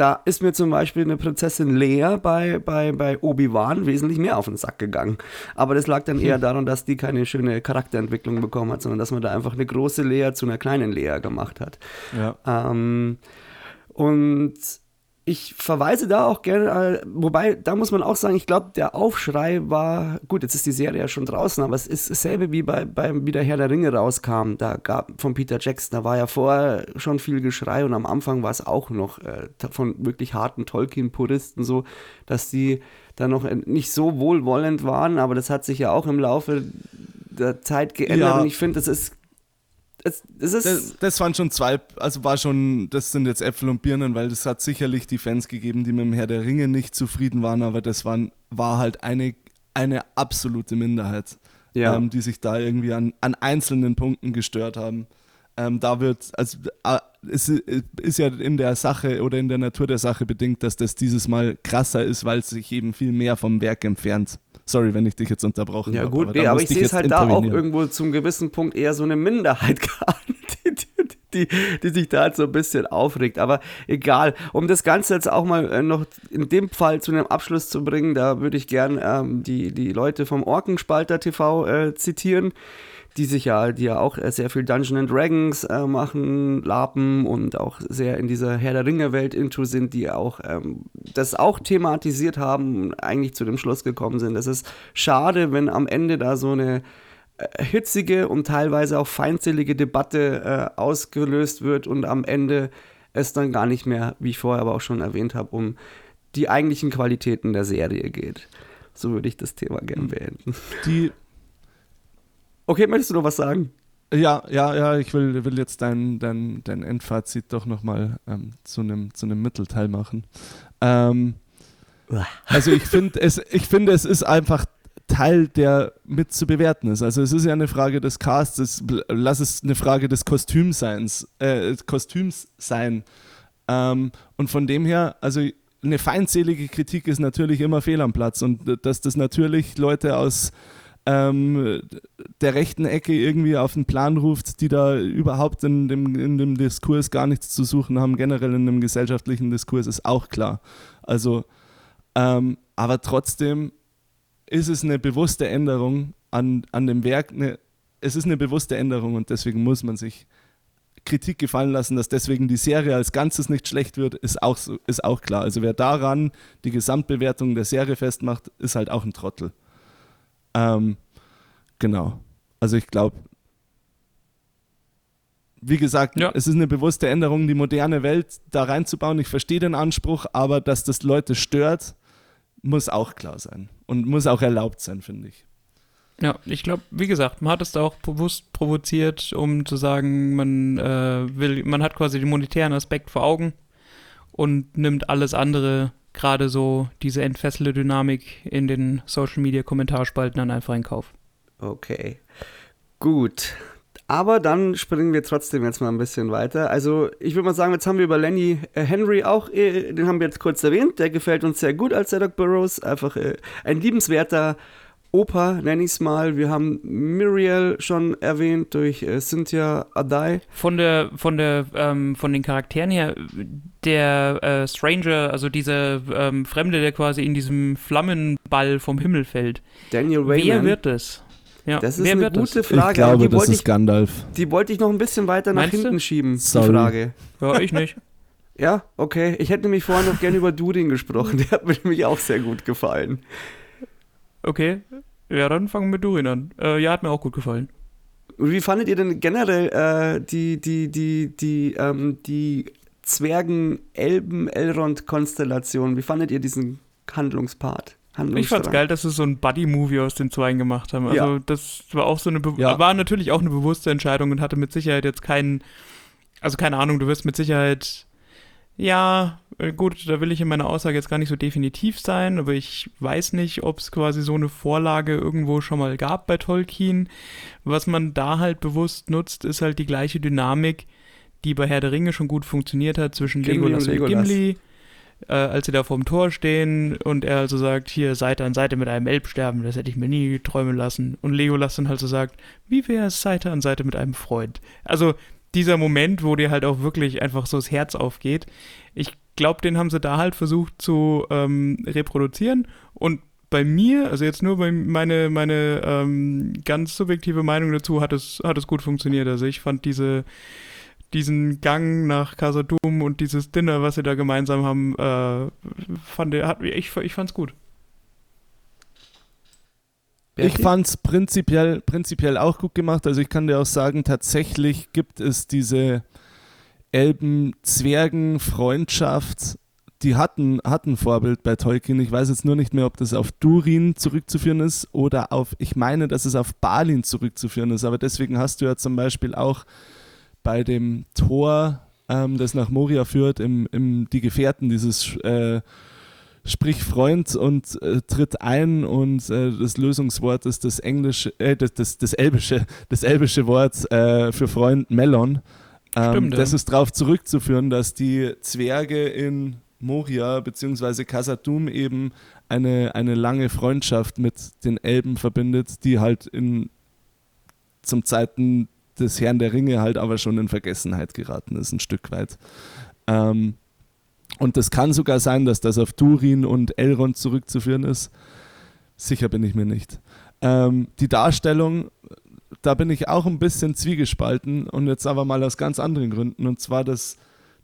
da ist mir zum Beispiel eine Prinzessin Lea bei, bei, bei Obi-Wan wesentlich mehr auf den Sack gegangen. Aber das lag dann eher hm. daran, dass die keine schöne Charakterentwicklung bekommen hat, sondern dass man da einfach eine große Lea zu einer kleinen Lea gemacht hat. Ja. Ähm, und ich verweise da auch gerne, äh, wobei, da muss man auch sagen, ich glaube, der Aufschrei war, gut, jetzt ist die Serie ja schon draußen, aber es ist dasselbe wie bei, bei wie der Herr der Ringe rauskam, da gab von Peter Jackson, da war ja vorher schon viel Geschrei und am Anfang war es auch noch äh, von wirklich harten Tolkien-Puristen so, dass die da noch nicht so wohlwollend waren, aber das hat sich ja auch im Laufe der Zeit geändert ja. und ich finde, das ist es, es das, das, waren schon zwei, also war schon, das sind jetzt Äpfel und Birnen, weil es hat sicherlich die Fans gegeben, die mit dem Herr der Ringe nicht zufrieden waren, aber das waren, war halt eine, eine absolute Minderheit, ja. ähm, die sich da irgendwie an, an einzelnen Punkten gestört haben. Ähm, da wird, also äh, es ist ja in der Sache oder in der Natur der Sache bedingt, dass das dieses Mal krasser ist, weil es sich eben viel mehr vom Werk entfernt. Sorry, wenn ich dich jetzt unterbrochen habe. Ja, gut, aber, nee, aber ich sehe es halt da auch irgendwo zum gewissen Punkt eher so eine Minderheit die, die, die, sich da halt so ein bisschen aufregt. Aber egal, um das Ganze jetzt auch mal äh, noch in dem Fall zu einem Abschluss zu bringen, da würde ich gern ähm, die, die Leute vom Orkenspalter TV äh, zitieren die sich ja, die ja auch sehr viel Dungeons and Dragons äh, machen, Lapen und auch sehr in dieser Herr der Ringe-Welt into sind, die auch ähm, das auch thematisiert haben und eigentlich zu dem Schluss gekommen sind. Es ist schade, wenn am Ende da so eine äh, hitzige und teilweise auch feindselige Debatte äh, ausgelöst wird und am Ende es dann gar nicht mehr, wie ich vorher aber auch schon erwähnt habe, um die eigentlichen Qualitäten der Serie geht. So würde ich das Thema gerne beenden. Die Okay, möchtest du noch was sagen? Ja, ja, ja, ich will, will jetzt dein, dein, dein Endfazit doch nochmal ähm, zu einem zu Mittelteil machen. Ähm, also ich finde es, ich finde, es ist einfach Teil, der mit zu bewerten ist. Also es ist ja eine Frage des Casts, lass es eine Frage des Kostümseins, äh, Kostüms sein. Ähm, und von dem her, also eine feindselige Kritik ist natürlich immer fehl am Platz und dass das natürlich Leute aus ähm, der rechten Ecke irgendwie auf den Plan ruft, die da überhaupt in dem, in dem Diskurs gar nichts zu suchen haben, generell in einem gesellschaftlichen Diskurs, ist auch klar. Also, ähm, aber trotzdem ist es eine bewusste Änderung an, an dem Werk, eine, es ist eine bewusste Änderung und deswegen muss man sich Kritik gefallen lassen, dass deswegen die Serie als Ganzes nicht schlecht wird, ist auch, ist auch klar. Also wer daran die Gesamtbewertung der Serie festmacht, ist halt auch ein Trottel. Ähm, genau. Also ich glaube, wie gesagt, Ja. es ist eine bewusste Änderung, die moderne Welt da reinzubauen. Ich verstehe den Anspruch, aber dass das Leute stört, muss auch klar sein und muss auch erlaubt sein, finde ich. Ja, ich glaube, wie gesagt, man hat es da auch bewusst provoziert, um zu sagen, man äh, will, man hat quasi den monetären Aspekt vor Augen und nimmt alles andere, gerade so diese entfesselte Dynamik in den Social Media Kommentarspalten dann einfach in Kauf. Okay. Gut. Aber dann springen wir trotzdem jetzt mal ein bisschen weiter. Also, ich würde mal sagen, jetzt haben wir über Lenny äh, Henry auch, äh, den haben wir jetzt kurz erwähnt. Der gefällt uns sehr gut als Doc Burrows. Einfach äh, ein liebenswerter Opa, nenne ich es mal. Wir haben Muriel schon erwähnt durch äh, Cynthia Adai. Von der, von der, ähm, von den Charakteren her, der äh, Stranger, also dieser ähm, Fremde, der quasi in diesem Flammenball vom Himmel fällt. Daniel Wayman. Wer wird es? Ja, Das ist wer eine wird gute es? Frage. ich glaube, die das wollte ist ich, Gandalf. die wollte ich noch ein bisschen weiter nach Meinst du? hinten schieben, Sorry. die Frage. Ja, ich nicht. Ja, okay. Ich hätte nämlich vorhin noch gerne über Durin gesprochen. Der hat mir nämlich auch sehr gut gefallen. Okay. Ja, dann fangen wir Durin an. Äh, ja, hat mir auch gut gefallen. Wie fandet ihr denn generell äh, die, die, die, die, ähm, die Zwergen-Elben-Elrond-Konstellation? Wie fandet ihr diesen Handlungspart? Ich fand's geil, dass sie so ein Buddy-Movie aus den Zweien gemacht haben. Also Ja. das war auch so eine, Be Ja. war natürlich auch eine bewusste Entscheidung und hatte mit Sicherheit jetzt keinen, also keine Ahnung, du wirst mit Sicherheit, ja, äh, gut, da will ich in meiner Aussage jetzt gar nicht so definitiv sein, aber ich weiß nicht, ob es quasi so eine Vorlage irgendwo schon mal gab bei Tolkien. Was man da halt bewusst nutzt, ist halt die gleiche Dynamik, die bei Herr der Ringe schon gut funktioniert hat zwischen Gimli Legolas und und, Legolas. Gimli. Äh, als sie da vorm Tor stehen und er also sagt, hier Seite an Seite mit einem Elb sterben, das hätte ich mir nie träumen lassen. Und Legolas dann halt so sagt, wie wäre es Seite an Seite mit einem Freund? Also dieser Moment, wo dir halt auch wirklich einfach so das Herz aufgeht, ich glaube, den haben sie da halt versucht zu ähm, reproduzieren und bei mir, also jetzt nur bei meine, meine ähm, ganz subjektive Meinung dazu, hat es, hat es gut funktioniert. Also ich fand diese, diesen Gang nach Casadum und dieses Dinner, was sie da gemeinsam haben, äh, fand, hat, ich, ich fand's gut. Ich fand es prinzipiell, prinzipiell auch gut gemacht. Also ich kann dir auch sagen, tatsächlich gibt es diese Elben-Zwergen-Freundschaft, die hatten, hatten Vorbild bei Tolkien. Ich weiß jetzt nur nicht mehr, ob das auf Durin zurückzuführen ist oder auf, ich meine, dass es auf Balin zurückzuführen ist. Aber deswegen hast du ja zum Beispiel auch bei dem Tor, ähm, das nach Moria führt, im, im Die Gefährten, dieses äh, sprich Freund und äh, tritt ein und äh, das Lösungswort ist das englische, äh, das, das, das elbische, das elbische Wort äh, für Freund Melon. Ähm, Stimmt, ja. das ist darauf zurückzuführen, dass die Zwerge in Moria bzw. Khazad-dûm eben eine, eine lange Freundschaft mit den Elben verbindet, die halt in, zum Zeiten des Herrn der Ringe halt aber schon in Vergessenheit geraten ist, ein Stück weit. Ähm, und das kann sogar sein, dass das auf Durin und Elrond zurückzuführen ist. Sicher bin ich mir nicht. Ähm, die Darstellung, da bin ich auch ein bisschen zwiegespalten und jetzt aber mal aus ganz anderen Gründen. Und zwar, dass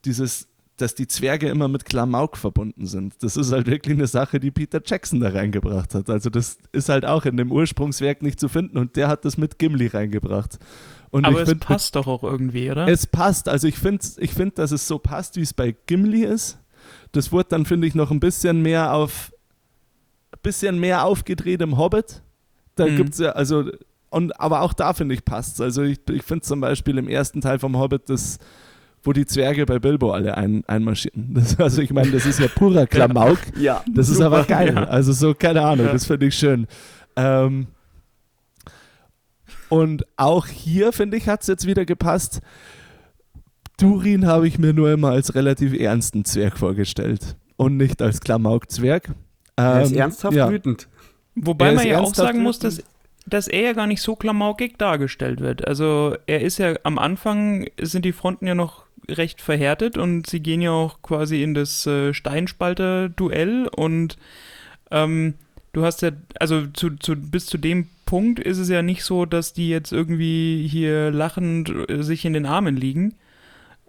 dieses, dass die Zwerge immer mit Klamauk verbunden sind. Das ist halt wirklich eine Sache, die Peter Jackson da reingebracht hat. Also das ist halt auch in dem Ursprungswerk nicht zu finden und der hat das mit Gimli reingebracht. Und Aber ich es find, passt doch auch irgendwie, oder? es passt. Also ich finde, ich find, dass es so passt, wie es bei Gimli ist. Das wurde dann, finde ich, noch ein bisschen mehr auf bisschen mehr aufgedreht im Hobbit. Da Mhm. gibt es ja, also, und, aber auch da finde ich passt Also ich, ich finde zum Beispiel im ersten Teil vom Hobbit das, wo die Zwerge bei Bilbo alle ein, einmarschieren. Das, also ich meine, das ist ja purer Klamauk. Ja. Das ist aber geil. ja. Also so, keine Ahnung, Ja. das finde ich schön. Ähm, und auch hier, finde ich, hat es jetzt wieder gepasst. Durin habe ich mir nur immer als relativ ernsten Zwerg vorgestellt und nicht als Klamauk-Zwerg. Er ist Ähm, ernsthaft ja. wütend. Wobei Er man ja auch sagen muss, dass, dass er ja gar nicht so klamaukig dargestellt wird. Also er ist ja am Anfang sind die Fronten ja noch recht verhärtet und sie gehen ja auch quasi in das äh, Steinspalter-Duell und ähm, du hast ja, also zu, zu, bis zu dem Punkt ist es ja nicht so, dass die jetzt irgendwie hier lachend äh, sich in den Armen liegen,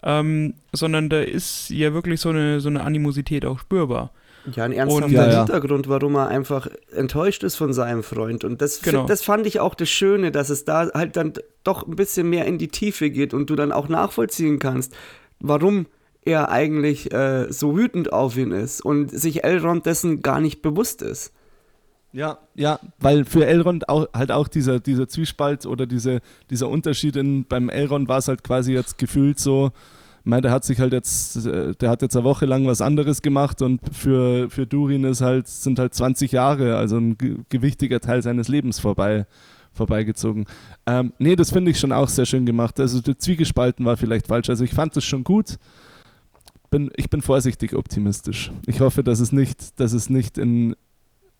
ähm, sondern da ist ja wirklich so eine, so eine Animosität auch spürbar. Ja, ein ernsthafter Und- Ja, ja. Hintergrund, warum er einfach enttäuscht ist von seinem Freund. Und das, Genau. das fand ich auch das Schöne, dass es da halt dann doch ein bisschen mehr in die Tiefe geht und du dann auch nachvollziehen kannst, warum er eigentlich äh, so wütend auf ihn ist und sich Elrond dessen gar nicht bewusst ist. Ja, ja, weil für Elrond auch, halt auch dieser, dieser Zwiespalt oder diese, dieser Unterschied in, beim Elrond war es halt quasi jetzt gefühlt so, ich meine, der hat sich halt jetzt, äh, der hat jetzt eine Woche lang was anderes gemacht und für, für Durin ist halt, sind halt 20 Jahre, also ein ge- gewichtiger Teil seines Lebens vorbei, vorbeigezogen. Ähm, nee, das finde ich schon auch sehr schön gemacht. Also der Zwiegespalten war vielleicht falsch. Also ich fand das schon gut. Bin, ich bin vorsichtig optimistisch. Ich hoffe, dass es nicht, dass es nicht in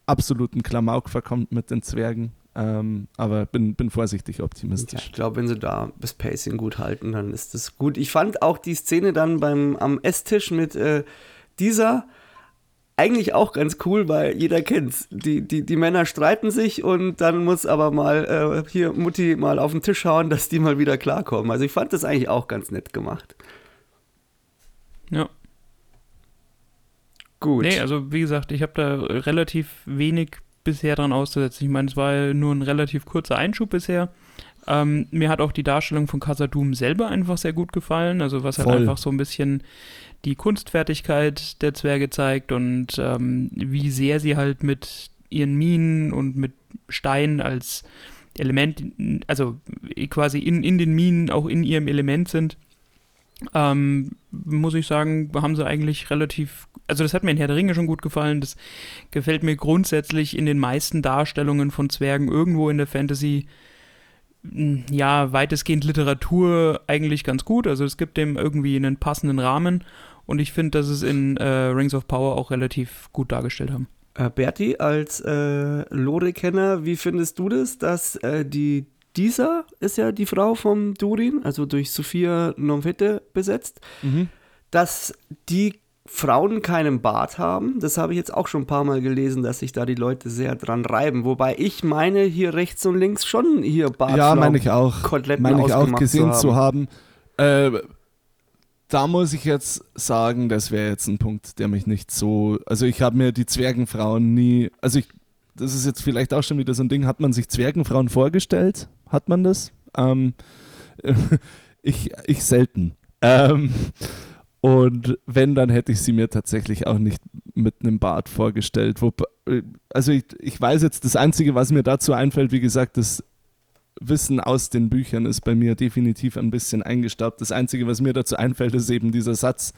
absoluten Klamauk verkommt mit den Zwergen. Ähm, aber bin, bin vorsichtig Ja, optimistisch. ich glaube, wenn sie da das Pacing gut halten, dann ist das gut. Ich fand auch die Szene dann beim, am Esstisch mit äh, dieser eigentlich auch ganz cool, weil jeder kennt's. Die, die, die Männer streiten sich und dann muss aber mal äh, hier Mutti mal auf den Tisch hauen, dass die mal wieder klarkommen. Also ich fand das eigentlich auch ganz nett gemacht. Ja. Gut. Nee, also wie gesagt, ich habe da relativ wenig bisher dran auszusetzen. Ich meine, es war ja nur ein relativ kurzer Einschub bisher. Ähm, mir hat auch die Darstellung von Casadum selber einfach sehr gut gefallen. Also was halt Voll. einfach so ein bisschen die Kunstfertigkeit der Zwerge zeigt und ähm, wie sehr sie halt mit ihren Minen und mit Stein als Element, also quasi in, in den Minen auch in ihrem Element sind. Ähm, muss ich sagen, haben sie eigentlich relativ, also das hat mir in Herr der Ringe schon gut gefallen. Das gefällt mir grundsätzlich in den meisten Darstellungen von Zwergen irgendwo in der Fantasy, mh, ja, weitestgehend Literatur eigentlich ganz gut. Also es gibt dem irgendwie einen passenden Rahmen und ich finde, dass es in äh, Rings of Power auch relativ gut dargestellt haben. Äh, Berti, als äh, Lore-Kenner, wie findest du das, dass äh, die dieser ist ja die Frau vom Durin, also durch Sophia Nomfete besetzt, Mhm. dass die Frauen keinen Bart haben. Das habe ich jetzt auch schon ein paar Mal gelesen, dass sich da die Leute sehr dran reiben. Wobei ich meine, hier rechts und links schon hier Bart Ja, meine ich auch. Koteletten Meine ich auch gesehen zu zu haben. Äh, da muss ich jetzt sagen, das wäre jetzt ein Punkt, der mich nicht so. Also ich habe mir die Zwergenfrauen nie. Also ich, das ist jetzt vielleicht auch schon wieder so ein Ding. Hat man sich Zwergenfrauen vorgestellt? Hat man das? Ähm, ich, ich selten. Ähm, und wenn, dann hätte ich sie mir tatsächlich auch nicht mit einem Bart vorgestellt. Wo, also ich, ich weiß jetzt, das Einzige, was mir dazu einfällt, wie gesagt, das Wissen aus den Büchern ist bei mir definitiv ein bisschen eingestaubt. Das Einzige, was mir dazu einfällt, ist eben dieser Satz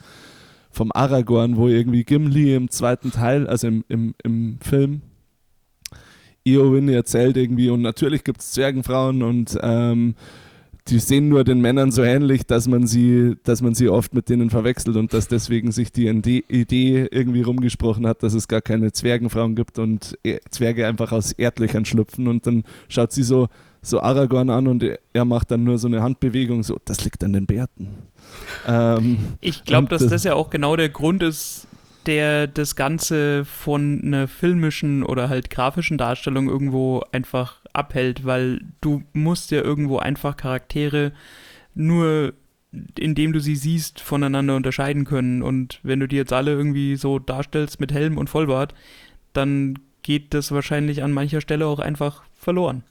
vom Aragorn, wo irgendwie Gimli im zweiten Teil, also im, im, im Film, Eowyn erzählt irgendwie, und natürlich gibt es Zwergenfrauen und ähm, die sehen nur den Männern so ähnlich, dass man sie, dass man sie oft mit denen verwechselt und dass deswegen sich die Ide- Idee irgendwie rumgesprochen hat, dass es gar keine Zwergenfrauen gibt und E- Zwerge einfach aus Erdlöchern schlüpfen und dann schaut sie so, so Aragorn an und er- macht dann nur so eine Handbewegung, so, das liegt an den Bärten. Ähm, Ich glaube, dass das- das ja auch genau der Grund ist, der das Ganze von einer filmischen oder halt grafischen Darstellung irgendwo einfach abhält, weil du musst ja irgendwo einfach Charaktere nur indem du sie siehst, voneinander unterscheiden können. Und wenn du die jetzt alle irgendwie so darstellst mit Helm und Vollbart, dann geht das wahrscheinlich an mancher Stelle auch einfach verloren.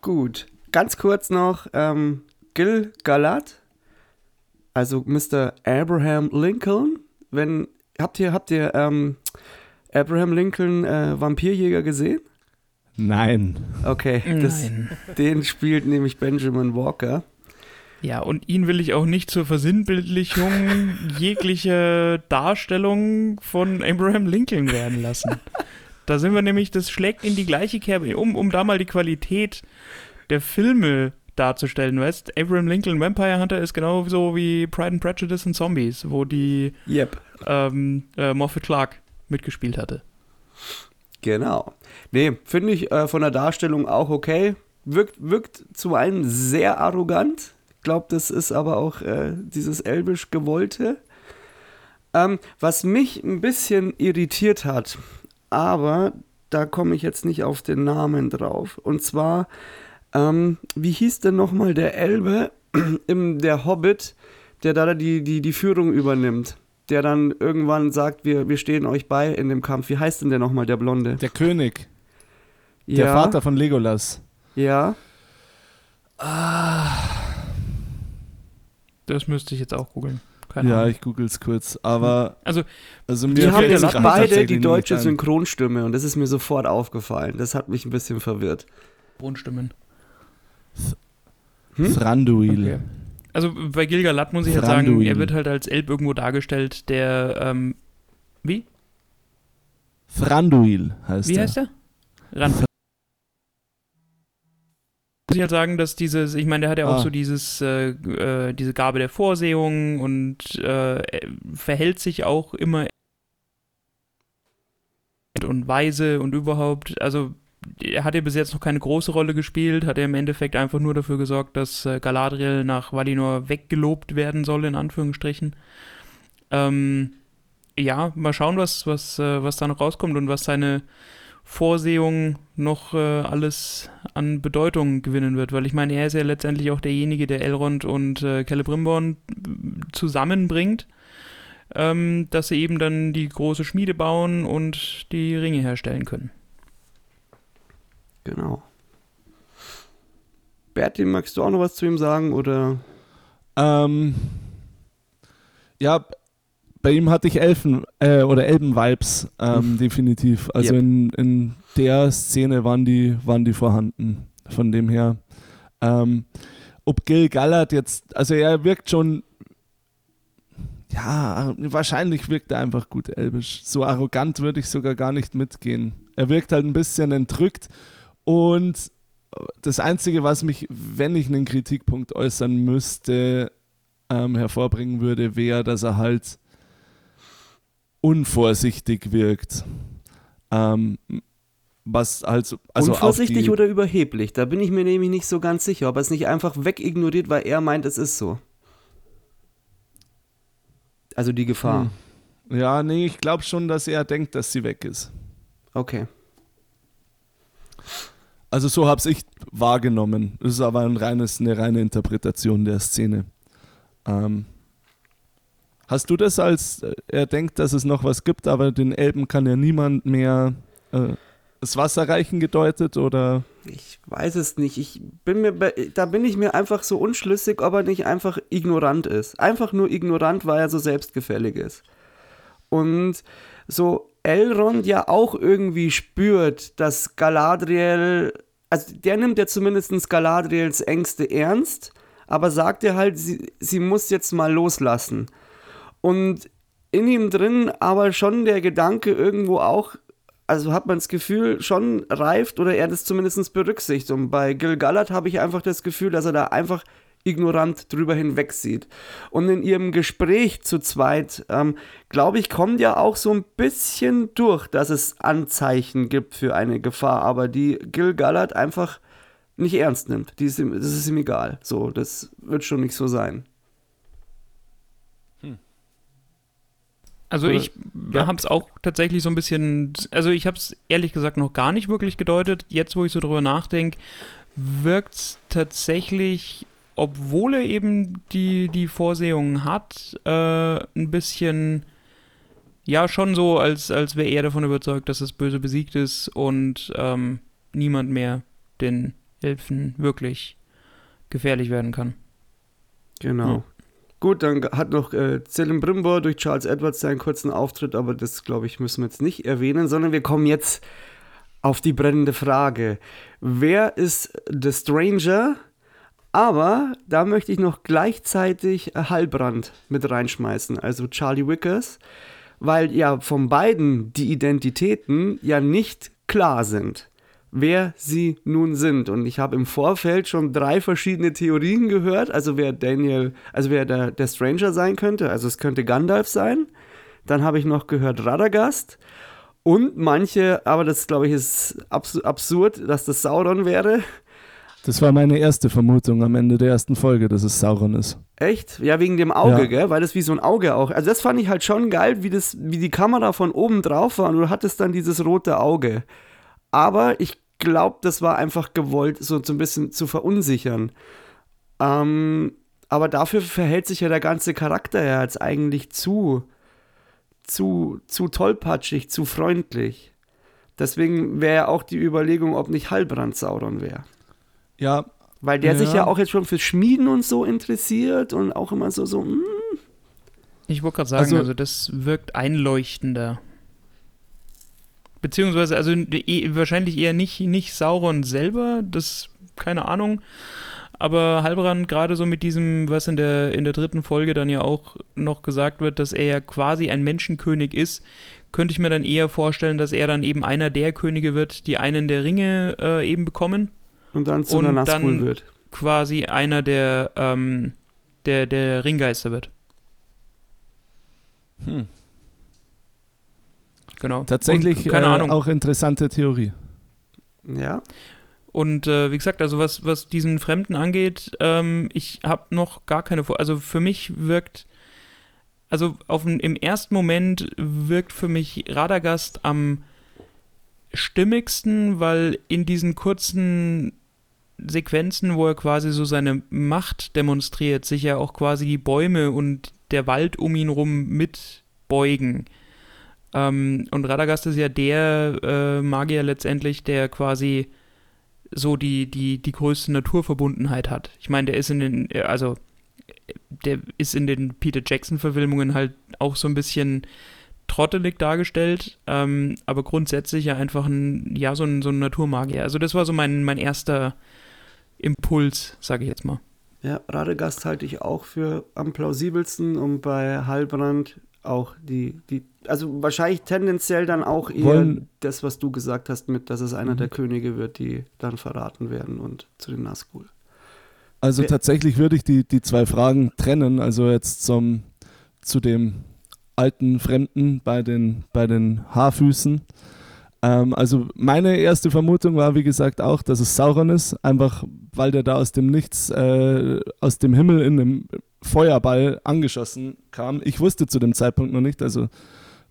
Gut. Ganz kurz noch, ähm, Gil Galad, also Mr. Abraham Lincoln. Wenn, habt ihr, habt ihr ähm, Abraham Lincoln äh, Vampirjäger gesehen? nein. Okay, das, Nein. den spielt nämlich Benjamin Walker. Ja, und ihn will ich auch nicht zur Versinnbildlichung jeglicher Darstellung von Abraham Lincoln werden lassen. Da sind wir nämlich, das schlägt in die gleiche Kerbe, um, um da mal die Qualität der Filme darzustellen, weißt Abraham Lincoln Vampire Hunter ist genauso wie Pride and Prejudice und Zombies, wo die Yep. ähm, äh, Moffat Clark mitgespielt hatte. Genau. Nee, finde ich äh, von der Darstellung auch okay. Wirkt, wirkt zu einem sehr arrogant. Ich glaube, das ist aber auch äh, dieses elbisch Gewollte. Ähm, was mich ein bisschen irritiert hat, aber da komme ich jetzt nicht auf den Namen drauf. Und zwar, ähm, wie hieß denn nochmal der Elbe im Der Hobbit, der da die, die, die Führung übernimmt? der dann irgendwann sagt, wir, wir stehen euch bei in dem Kampf. Wie heißt denn der nochmal, der Blonde? Der König, ja, der Vater von Legolas. Ja, Das müsste ich jetzt auch googeln. Keine Ja, Ahnung. ich google es kurz. Aber Also, also mir die haben jetzt beide die deutsche. Synchronstimme und das ist mir sofort aufgefallen. Das hat mich ein bisschen verwirrt. Grundstimmen. Hm? Thranduil. Okay. Also bei Gilgalad muss ich halt sagen, er wird halt als Elb irgendwo dargestellt, der, ähm, wie? Thranduil heißt Wie er. heißt der? Ran. Muss ich halt sagen, dass dieses, ich meine, der hat ja auch Ah. so dieses, äh, äh, diese Gabe der Vorsehung und äh, er verhält sich auch immer und weise und überhaupt, also er hat ja bis jetzt noch keine große Rolle gespielt, hat er im Endeffekt einfach nur dafür gesorgt, dass äh, Galadriel nach Valinor weggelobt werden soll, in Anführungsstrichen. Ähm, ja, mal schauen, was, was, äh, was da noch rauskommt und was seine Vorsehung noch äh, alles an Bedeutung gewinnen wird, weil ich meine, er ist ja letztendlich auch derjenige, der Elrond und äh, Celebrimbor zusammenbringt, ähm, dass sie eben dann die große Schmiede bauen und die Ringe herstellen können. Genau. Berti, magst du auch noch was zu ihm sagen? Oder? Ähm, ja, bei ihm hatte ich Elfen äh, oder Elben-Vibes, ähm, definitiv. Also Yep. in, in der Szene waren die, waren die vorhanden. Von dem her. Ähm, ob Gil Gallard jetzt, also er wirkt schon, ja, wahrscheinlich wirkt er einfach gut elbisch. So arrogant würde ich sogar gar nicht mitgehen. Er wirkt halt ein bisschen entrückt und das Einzige, was mich, wenn ich einen Kritikpunkt äußern müsste, ähm, hervorbringen würde, wäre, dass er halt unvorsichtig wirkt. Ähm, was halt so- also Unvorsichtig oder überheblich? Da bin ich mir nämlich nicht so ganz sicher, ob er es nicht einfach wegignoriert, weil er meint, es ist so. Also die Gefahr. Hm. Ja, nee, ich glaube schon, dass er denkt, dass sie weg ist. Okay. Also so habe ich wahrgenommen. Das ist aber ein reines, eine reine Interpretation der Szene. Ähm, hast du das als, äh, er denkt, dass es noch was gibt, aber den Elben kann ja niemand mehr äh, das Wasser reichen gedeutet oder? Ich weiß es nicht. Ich bin mir, da bin ich mir einfach so unschlüssig, ob er nicht einfach ignorant ist. Einfach nur ignorant, weil er so selbstgefällig ist. Und so Elrond ja auch irgendwie spürt, dass Galadriel, also der nimmt ja zumindest Galadriels Ängste ernst, aber sagt ja halt, sie, sie muss jetzt mal loslassen. Und in ihm drin aber schon der Gedanke irgendwo auch, also hat man das Gefühl, schon reift oder er das zumindest berücksichtigt. Und bei Gil Galad habe ich einfach das Gefühl, dass er da einfach ignorant drüber hinwegsieht. Und in ihrem Gespräch zu zweit, ähm, glaube ich, kommt ja auch so ein bisschen durch, dass es Anzeichen gibt für eine Gefahr, aber die Gil Galad einfach nicht ernst nimmt. Die ist ihm, das ist ihm egal. So, das wird schon nicht so sein. Also Oder- ich Ja. habe es auch tatsächlich so ein bisschen, also ich habe es ehrlich gesagt noch gar nicht wirklich gedeutet. Jetzt, wo ich so drüber nachdenke, wirkt es tatsächlich, obwohl er eben die, die Vorsehungen hat, äh, ein bisschen, ja, schon so, als, als wäre er davon überzeugt, dass das Böse besiegt ist und ähm, niemand mehr den Elfen wirklich gefährlich werden kann. Genau. Ja. Gut, dann hat noch äh, Celebrimbor durch Charles Edwards seinen kurzen Auftritt, aber das, glaube ich, müssen wir jetzt nicht erwähnen, sondern wir kommen jetzt auf die brennende Frage. Wer ist The Stranger? Aber da möchte ich noch gleichzeitig Hallbrand mit reinschmeißen, also Charlie Wickers, weil ja von beiden die Identitäten ja nicht klar sind wer sie nun sind. Und ich habe im Vorfeld schon drei verschiedene Theorien gehört, also wer Daniel, also wer der, der Stranger sein könnte. Also es könnte Gandalf sein. Dann habe ich noch gehört Radagast. Und manche, aber das glaube ich ist abs absurd, dass das Sauron wäre. Das war meine erste Vermutung am Ende der ersten Folge, dass es Sauron ist. Echt? Ja, wegen dem Auge, Ja. gell? Weil das wie so ein Auge auch. Also das fand ich halt schon geil, wie, das, wie die Kamera von oben drauf war und du hattest dann dieses rote Auge. Aber ich glaube, das war einfach gewollt, so, so ein bisschen zu verunsichern. Ähm, aber dafür verhält sich ja der ganze Charakter ja jetzt eigentlich zu zu, zu tollpatschig, zu freundlich. Deswegen wäre auch die Überlegung, ob nicht Halbrand Sauron wäre. Ja. Weil der Ja. sich ja auch jetzt schon für Schmieden und so interessiert und auch immer so, so, hm, Ich wollte gerade sagen, Also- also, das wirkt einleuchtender. Beziehungsweise, also eh, wahrscheinlich eher nicht, nicht Sauron selber, das, keine Ahnung. Aber Halbrand gerade so mit diesem, was in der, in der dritten Folge dann ja auch noch gesagt wird, dass er ja quasi ein Menschenkönig ist, könnte ich mir dann eher vorstellen, dass er dann eben einer der Könige wird, die einen der Ringe äh, eben bekommen. Und dann zu Und einer Nazgul dann- wird. Quasi einer der, ähm, der, der Ringgeister wird. Hm. Genau. Tatsächlich Und, keine äh, Ahnung. auch interessante Theorie. Ja, Und äh, wie gesagt, also was, was diesen Fremden angeht, ähm, ich habe noch gar keine Vor Also für mich wirkt, also auf, im ersten Moment wirkt für mich Radagast am stimmigsten, weil in diesen kurzen Sequenzen, wo er quasi so seine Macht demonstriert, sich ja auch quasi die Bäume und der Wald um ihn rum mitbeugen. Ähm, und Radagast ist ja der äh, Magier letztendlich, der quasi so die, die, die größte Naturverbundenheit hat. Ich meine, der ist in den, also der ist in den Peter Jackson-Verfilmungen halt auch so ein bisschen trottelig dargestellt, ähm, aber grundsätzlich ja einfach ein, ja, so ein, so ein Naturmagier. Also das war so mein, mein erster Impuls, sage ich jetzt mal. ja, Radegast halte ich auch für am plausibelsten und bei Halbrand auch die, die, also wahrscheinlich tendenziell dann auch eher Wollen- das, was du gesagt hast, mit, dass es einer Mhm. der Könige wird, die dann verraten werden und zu den Nazgul. Also Ja. tatsächlich würde ich die, die zwei Fragen trennen. Also jetzt zum, zu dem alten Fremden bei den, bei den Haarfüßen. Ähm, also meine erste Vermutung war, wie gesagt, auch, dass es Sauron ist, einfach weil der da aus dem Nichts, äh, aus dem Himmel in einem Feuerball angeschossen kam. Ich wusste zu dem Zeitpunkt noch nicht, also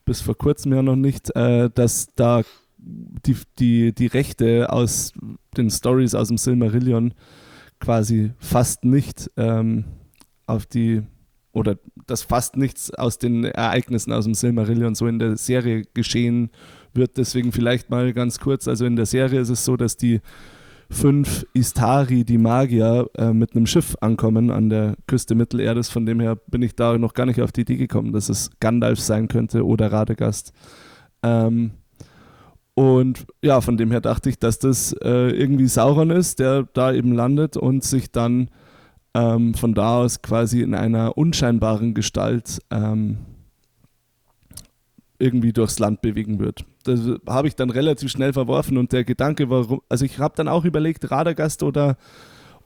bis vor kurzem ja noch nicht, äh, dass da die, die, die Rechte aus den Stories aus dem Silmarillion quasi fast nicht ähm, auf die oder dass fast nichts aus den Ereignissen aus dem Silmarillion so in der Serie geschehen wird. Deswegen vielleicht mal ganz kurz. Also in der Serie ist es so, dass die fünf Istari, die Magier, äh, mit einem Schiff ankommen an der Küste Mittelerdes. Von dem her bin ich da noch gar nicht auf die Idee gekommen, dass es Gandalf sein könnte oder Radegast. Ähm, und ja, von dem her dachte ich, dass das äh, irgendwie Sauron ist, der da eben landet und sich dann ähm, von da aus quasi in einer unscheinbaren Gestalt ähm, irgendwie durchs Land bewegen wird. Das habe ich dann relativ schnell verworfen und der Gedanke war, also ich habe dann auch überlegt, Radagast oder,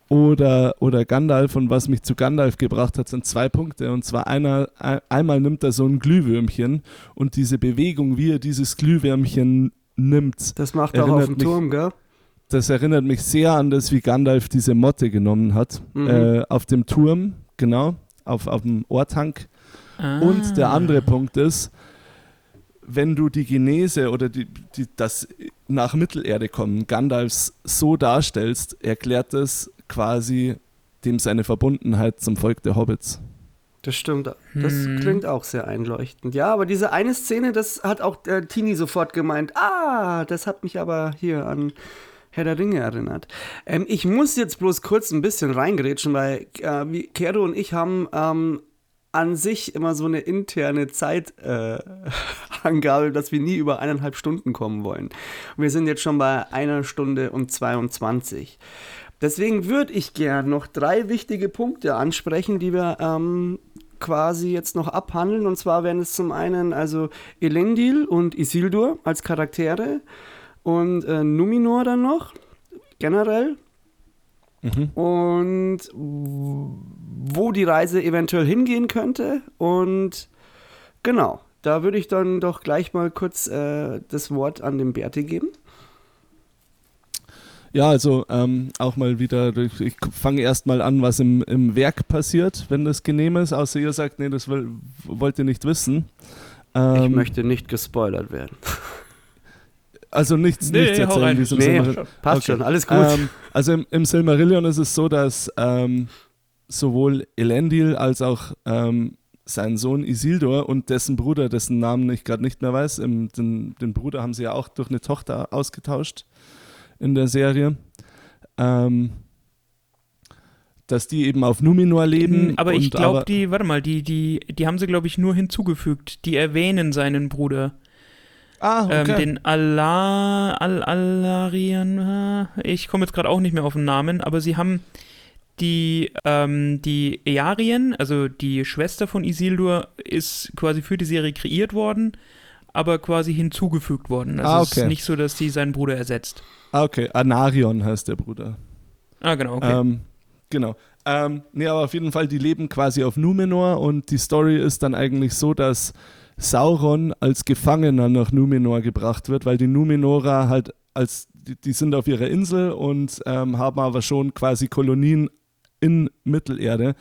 oder, oder Gandalf und was mich zu Gandalf gebracht hat, sind zwei Punkte und zwar einer, ein- einmal nimmt er so ein Glühwürmchen und diese Bewegung, wie er dieses Glühwürmchen nimmt, Das macht er auch auf Erinnert dem mich- Turm, gell? das erinnert mich sehr an das, wie Gandalf diese Motte genommen hat. Mhm. Äh, auf dem Turm, genau, auf, auf dem Ohrtank. Und der Ah. andere Punkt ist, wenn du die Genese oder die, die, das nach Mittelerde kommen Gandalfs so darstellst, erklärt das quasi dem seine Verbundenheit zum Volk der Hobbits. Das stimmt. Das Hm. klingt auch sehr einleuchtend. Ja, aber diese eine Szene, das hat auch äh, Tini sofort gemeint. Ah, das hat mich aber hier an Herr der Ringe erinnert. Ähm, ich muss jetzt bloß kurz ein bisschen reingrätschen, weil äh, wie Kero und ich haben ähm, an sich immer so eine interne Zeitangabe, äh, dass wir nie über eineinhalb Stunden kommen wollen. Und wir sind jetzt schon bei einer Stunde und 22. Deswegen würde ich gern noch drei wichtige Punkte ansprechen, die wir ähm, quasi jetzt noch abhandeln. Und zwar wären es zum einen also Elendil und Isildur als Charaktere und äh, Numenor dann noch generell und wo die Reise eventuell hingehen könnte. Und genau, da würde ich dann doch gleich mal kurz äh, das Wort an den Berti geben. Ja, also ähm, auch mal wieder, ich ich fange erst mal an, was im, im Werk passiert, wenn das genehm ist, außer ihr sagt, nee, das will, wollt ihr nicht wissen. Ich Ähm, möchte nicht gespoilert werden. Also nichts, Nee, nichts erzählen, wie es im Nee, Silmarillion- passt Okay. schon, alles gut. Ähm, also im, im Silmarillion ist es so, dass ähm, sowohl Elendil als auch ähm, sein Sohn Isildur und dessen Bruder, dessen Namen ich gerade nicht mehr weiß, im, den, den, Bruder haben sie ja auch durch eine Tochter ausgetauscht in der Serie. Ähm, dass die eben auf Numenor leben. Aber ich glaube, die, warte mal, die, die, die haben sie, glaube ich, nur hinzugefügt. Die erwähnen seinen Bruder. Ah, ähm, okay. Ähm, den Ala, Al, Alarian, ich komme jetzt gerade auch nicht mehr auf den Namen, aber sie haben die, ähm, die Earien, also die Schwester von Isildur, ist quasi für die Serie kreiert worden, aber quasi hinzugefügt worden. Also ah, okay. es ist nicht so, dass sie seinen Bruder ersetzt. Ah, okay. Anarion heißt der Bruder. Ah, genau, okay. Ähm, genau. Ähm, nee, aber auf jeden Fall, die leben quasi auf Numenor und die Story ist dann eigentlich so, dass Sauron als Gefangener nach Numenor gebracht wird, weil die Numenorer halt als die, die sind auf ihrer Insel und ähm, haben aber schon quasi Kolonien in Mittelerde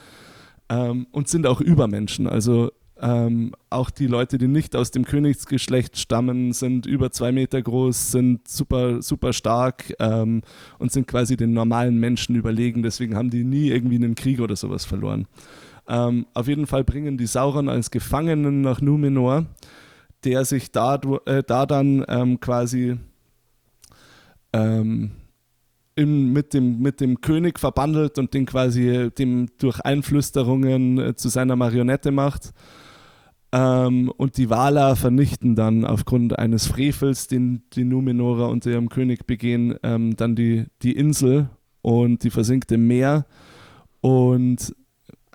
ähm, und sind auch Übermenschen. Also ähm, auch die Leute, die nicht aus dem Königsgeschlecht stammen, sind über zwei Meter groß, sind super, super stark ähm, und sind quasi den normalen Menschen überlegen. Deswegen haben die nie irgendwie einen Krieg oder sowas verloren. Ähm, auf jeden Fall bringen die Sauron als Gefangenen nach Numenor, der sich da, äh, da dann ähm, quasi ähm, in, mit, dem, mit dem König verbandelt und den quasi dem durch Einflüsterungen äh, zu seiner Marionette macht. Ähm, und die Valar vernichten dann aufgrund eines Frevels, den die Numenorer unter ihrem König begehen, ähm, dann die, die Insel und die versinkt im Meer. Und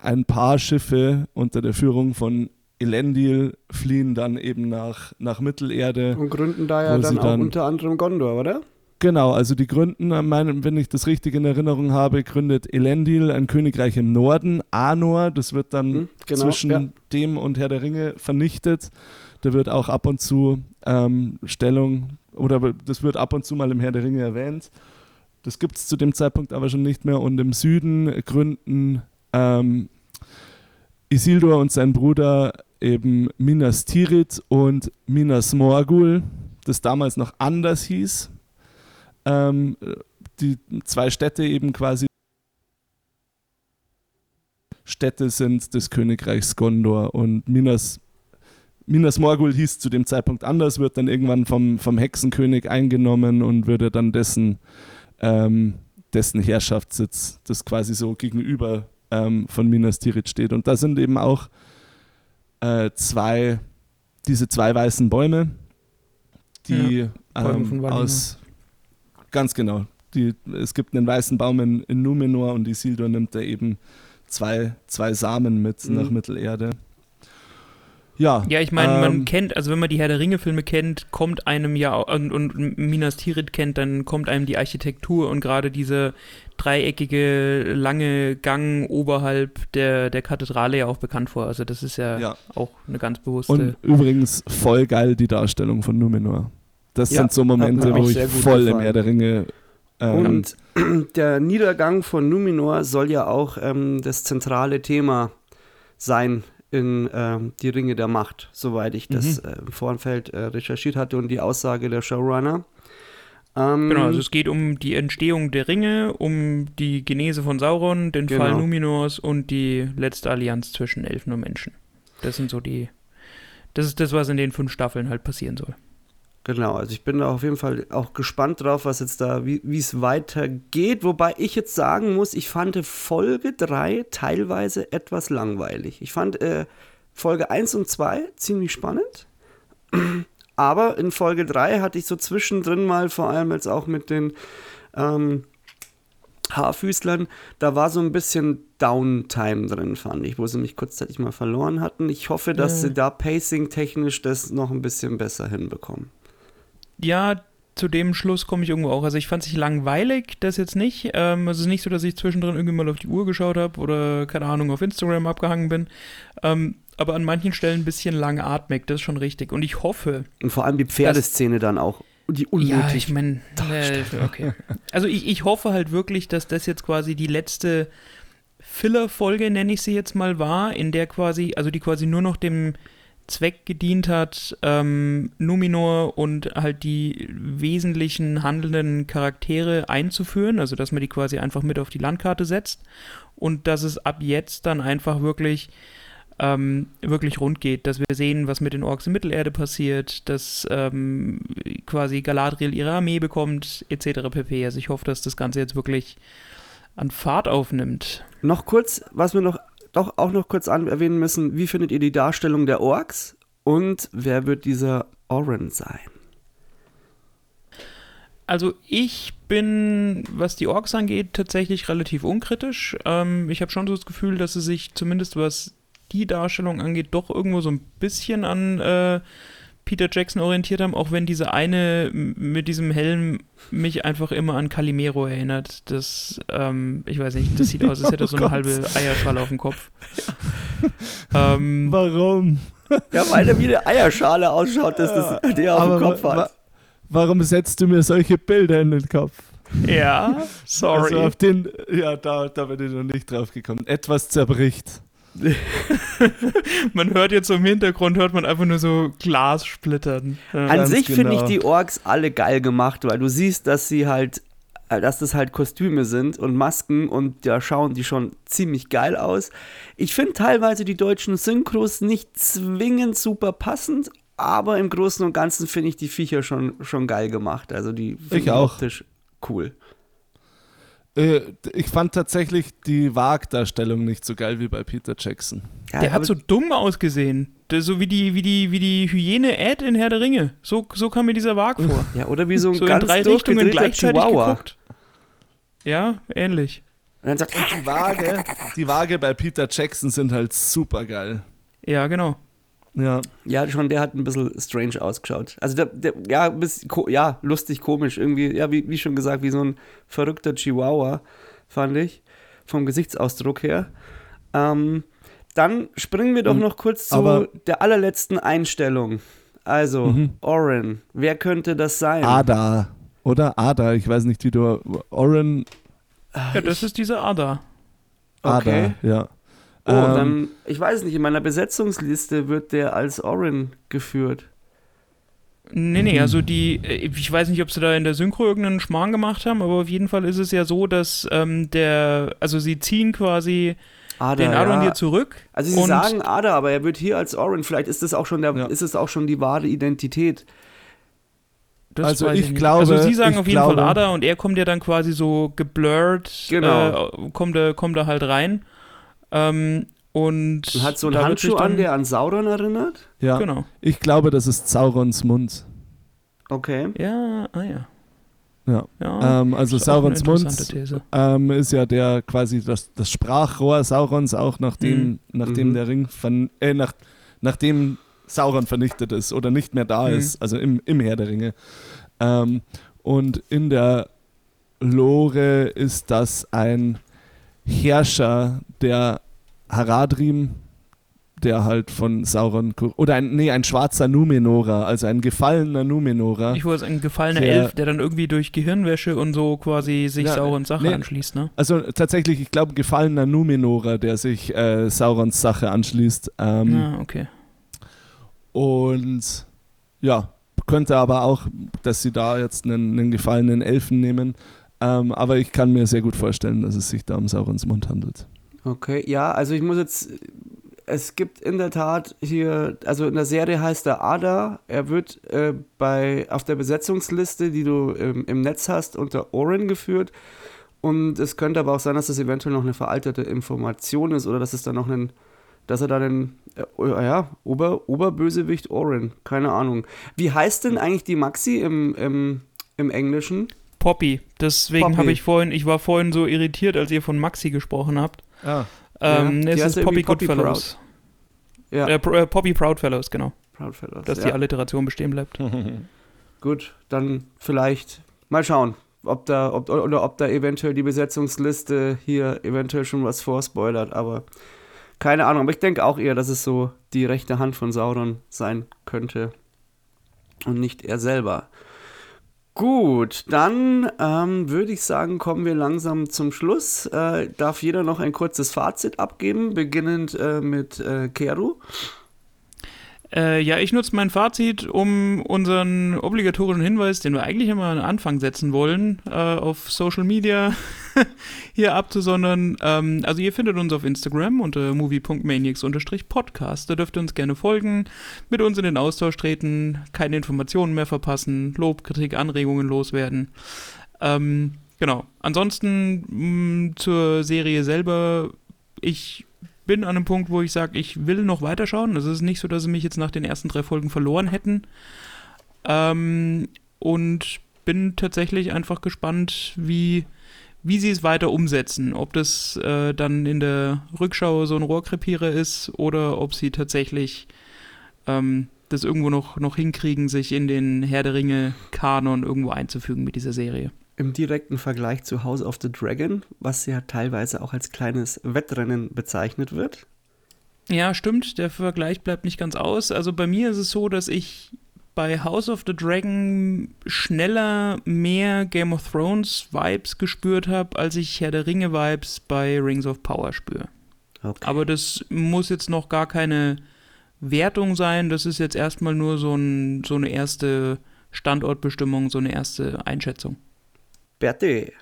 ein paar Schiffe unter der Führung von Elendil fliehen dann eben nach, nach Mittelerde. Und gründen da ja dann auch dann, unter anderem Gondor, oder? Genau, also die gründen, wenn ich das richtig in Erinnerung habe, gründet Elendil ein Königreich im Norden, Anor, das wird dann hm, genau, zwischen ja. dem und Herr der Ringe vernichtet. Da wird auch ab und zu ähm, Stellung, oder das wird ab und zu mal im Herr der Ringe erwähnt. Das gibt es zu dem Zeitpunkt aber schon nicht mehr. Und im Süden gründen ähm, Isildur und sein Bruder eben Minas Tirith und Minas Morgul, das damals noch anders hieß. Ähm, die zwei Städte eben quasi. Städte sind des Königreichs Gondor und Minas, Minas Morgul hieß zu dem Zeitpunkt anders, wird dann irgendwann vom, vom Hexenkönig eingenommen und würde dann dessen, ähm, dessen Herrschaftssitz, das quasi so gegenüber ähm, von Minas Tirith steht. Und da sind eben auch äh, zwei, diese zwei weißen Bäume, die ja, ähm, aus Ganz genau. Die, es gibt einen weißen Baum in, in Numenor und Isildur nimmt da eben zwei, zwei Samen mit mhm. nach Mittelerde. Ja. Ja, ich meine, ähm, man kennt, also wenn man die Herr der Ringe-Filme kennt, kommt einem ja, und, und Minas Tirith kennt, dann kommt einem die Architektur und gerade diese dreieckige, lange Gang oberhalb der, der Kathedrale ja auch bekannt vor. Also das ist ja, ja. auch eine ganz bewusste. Und übrigens voll geil die Darstellung von Numenor. Das ja, sind so Momente, wo ich voll gefallen. im Herr der Ringe. Ähm, und der Niedergang von Numenor soll ja auch ähm, das zentrale Thema sein in ähm, Die Ringe der Macht, soweit ich das mhm. äh, im Vorfeld äh, recherchiert hatte und die Aussage der Showrunner. Ähm, genau, also es geht um die Entstehung der Ringe, um die Genese von Sauron, den genau. Fall Numenors und die letzte Allianz zwischen Elfen und Menschen. Das sind so die. Das ist das, was in den fünf Staffeln halt passieren soll. Genau, also ich bin da auf jeden Fall auch gespannt drauf, was jetzt da, wie es weitergeht. Wobei ich jetzt sagen muss, ich fand Folge 3 teilweise etwas langweilig. Ich fand äh, Folge 1 und 2 ziemlich spannend. Aber in Folge 3 hatte ich so zwischendrin mal, vor allem jetzt auch mit den ähm, Haarfüßlern, da war so ein bisschen Downtime drin, fand ich, wo sie mich kurzzeitig mal verloren hatten. Ich hoffe, dass ja. sie da pacing-technisch das noch ein bisschen besser hinbekommen ja, zu dem Schluss komme ich irgendwo auch. Also ich fand es nicht langweilig, das jetzt nicht. Ähm, es ist nicht so, dass ich zwischendrin irgendwie mal auf die Uhr geschaut habe oder, keine Ahnung, auf Instagram abgehangen bin. Ähm, aber an manchen Stellen ein bisschen langatmig, das ist schon richtig. Und ich hoffe. Und vor allem die Pferdeszene dann auch. Die unmöglich. Ja, ich meine, äh, okay. Also ich, ich hoffe halt wirklich, dass das jetzt quasi die letzte Filler-Folge, nenne ich sie jetzt mal, war, in der quasi, also die quasi nur noch dem Zweck gedient hat, ähm, Numinor und halt die wesentlichen handelnden Charaktere einzuführen, also dass man die quasi einfach mit auf die Landkarte setzt und dass es ab jetzt dann einfach wirklich ähm, wirklich rund geht, dass wir sehen, was mit den Orks in Mittelerde passiert, dass ähm, quasi Galadriel ihre Armee bekommt, etc. pp. Also ich hoffe, dass das Ganze jetzt wirklich an Fahrt aufnimmt. Noch kurz, was wir noch doch auch noch kurz erwähnen müssen, wie findet ihr die Darstellung der Orks und wer wird dieser Oren sein? Also ich bin, was die Orks angeht, tatsächlich relativ unkritisch. Ähm, ich habe schon so das Gefühl, dass sie sich zumindest was die Darstellung angeht, doch irgendwo so ein bisschen an äh, Peter Jackson orientiert haben, auch wenn diese eine mit diesem Helm mich einfach immer an Calimero erinnert. Das, ähm, ich weiß nicht, das sieht aus, als hätte er so eine oh halbe Eierschale auf dem Kopf. Ja. ähm, Warum? Ja, weil er wie eine Eierschale ausschaut, dass das der auf dem Kopf hat. Wa warum setzt du mir solche Bilder in den Kopf? Ja, sorry. Also auf den, ja, da, da bin ich noch nicht drauf gekommen. Etwas zerbricht. man hört jetzt so im Hintergrund, hört man einfach nur so Glas splittern. Ja. An sich genau. finde ich die Orks alle geil gemacht, weil du siehst, dass sie halt, äh, dass das halt Kostüme sind und Masken und da schauen die schon ziemlich geil aus. Ich finde teilweise die deutschen Synchros nicht zwingend super passend, aber im Großen und Ganzen finde ich die Viecher schon, schon geil gemacht. Also die finde ich auch. optisch cool. Äh, ich fand tatsächlich die Wag-Darstellung nicht so geil wie bei Peter Jackson. Ja, der hat so dumm ausgesehen. Der, so wie die, wie die, wie die Hyäne Ed in Herr der Ringe. So, so kam mir dieser Wag vor. Ja, oder wie so ein so ganz in drei Richtungen gleichzeitig Chihuahua. geguckt. Ja, ähnlich. Und dann sagt die Waage, die Waage bei Peter Jackson sind halt super geil. Ja, genau. Ja. Ja, schon, der hat ein bisschen strange ausgeschaut. Also, der, der ja, bis, ja, lustig, komisch, irgendwie, ja, wie, wie schon gesagt, wie so ein verrückter Chihuahua, fand ich, vom Gesichtsausdruck her. Ähm, dann springen wir doch noch kurz zu der allerletzten Einstellung. Also, mhm. Oren, wer könnte das sein? Ada, oder? Ada, ich weiß nicht, wie du. Oren. Ja, das ist diese Ada. Okay. Ada, ja. Oh, ähm, dann, ich weiß nicht, in meiner Besetzungsliste wird der als Orin geführt. Nee, nee, also die, äh, ich weiß nicht, ob sie da in der Synchro irgendeinen Schmarrn gemacht haben, aber auf jeden Fall ist es ja so, dass ähm, der, also sie ziehen quasi Ada, den Aron ja. hier zurück. Also sie sagen Ada, aber er wird hier als Orin, vielleicht ist das auch schon der, ja. ist es auch schon die wahre Identität. Das also ich, ich glaube, also sie sagen auf jeden glaube, Fall Ada und er kommt ja dann quasi so geblurrt, genau. Äh, kommt, er, kommt er halt rein. Ähm, und, und hat so einen Handschuh an, der an Sauron erinnert? Ja, genau. Ich glaube, das ist Saurons Mund. Okay. Ja, ah ja. Ja, ja ähm, also Saurons Mund ähm, ist ja der quasi das, das Sprachrohr Saurons, auch nachdem, mhm. nachdem mhm. der Ring, von, äh, nach, nachdem Sauron vernichtet ist oder nicht mehr da mhm. ist, also im, im Herr der Ringe. Ähm, und in der Lore ist das ein Herrscher der Haradrim, der halt von Sauron oder ein nee ein schwarzer Numenora, also ein gefallener Numenora. Ich wollte ein gefallener der, Elf, der dann irgendwie durch Gehirnwäsche und so quasi sich ja, Saurons Sache nee, anschließt, ne? Also tatsächlich, ich glaube gefallener Numenora, der sich äh, Saurons Sache anschließt. Ähm, ah, okay. Und ja, könnte aber auch, dass sie da jetzt einen, einen gefallenen Elfen nehmen. Ähm, aber ich kann mir sehr gut vorstellen, dass es sich da um Saurons Mund handelt. Okay, ja, also ich muss jetzt. Es gibt in der Tat hier, also in der Serie heißt er Ada. Er wird äh, bei, auf der Besetzungsliste, die du ähm, im Netz hast, unter Oren geführt. Und es könnte aber auch sein, dass das eventuell noch eine veraltete Information ist oder dass es da noch einen, dass er da einen, äh, ja, Ober, Oberbösewicht Oren, keine Ahnung. Wie heißt denn eigentlich die Maxi im, im, im Englischen? Poppy. Deswegen habe ich vorhin, ich war vorhin so irritiert, als ihr von Maxi gesprochen habt. Ah. Ähm, ja, es ist Poppy Goodfellows. Ja. Äh, äh, Poppy Proudfellows, genau. Proudfellows. Dass ja. die Alliteration bestehen bleibt. Gut, dann vielleicht mal schauen, ob da, ob, oder ob da eventuell die Besetzungsliste hier eventuell schon was vorspoilert, aber keine Ahnung. Aber ich denke auch eher, dass es so die rechte Hand von Sauron sein könnte. Und nicht er selber. Gut, dann ähm, würde ich sagen, kommen wir langsam zum Schluss. Äh, darf jeder noch ein kurzes Fazit abgeben, beginnend äh, mit äh, Keru? Äh, ja, ich nutze mein Fazit, um unseren obligatorischen Hinweis, den wir eigentlich immer am Anfang setzen wollen, äh, auf Social Media hier abzusondern. Ähm, also ihr findet uns auf Instagram unter movie.maniacs-podcast. Da dürft ihr uns gerne folgen, mit uns in den Austausch treten, keine Informationen mehr verpassen, Lob, Kritik, Anregungen loswerden. Ähm, genau. Ansonsten mh, zur Serie selber, ich bin an einem Punkt, wo ich sage, ich will noch weiterschauen. Es ist nicht so, dass sie mich jetzt nach den ersten drei Folgen verloren hätten. Ähm, und bin tatsächlich einfach gespannt, wie, wie sie es weiter umsetzen. Ob das äh, dann in der Rückschau so ein Rohrkrepierer ist oder ob sie tatsächlich ähm, das irgendwo noch, noch hinkriegen, sich in den Herr der Ringe-Kanon irgendwo einzufügen mit dieser Serie im direkten Vergleich zu House of the Dragon, was ja teilweise auch als kleines Wettrennen bezeichnet wird. Ja, stimmt, der Vergleich bleibt nicht ganz aus. Also bei mir ist es so, dass ich bei House of the Dragon schneller mehr Game of Thrones Vibes gespürt habe, als ich Herr der Ringe Vibes bei Rings of Power spüre. Okay. Aber das muss jetzt noch gar keine Wertung sein, das ist jetzt erstmal nur so, ein, so eine erste Standortbestimmung, so eine erste Einschätzung. Berti.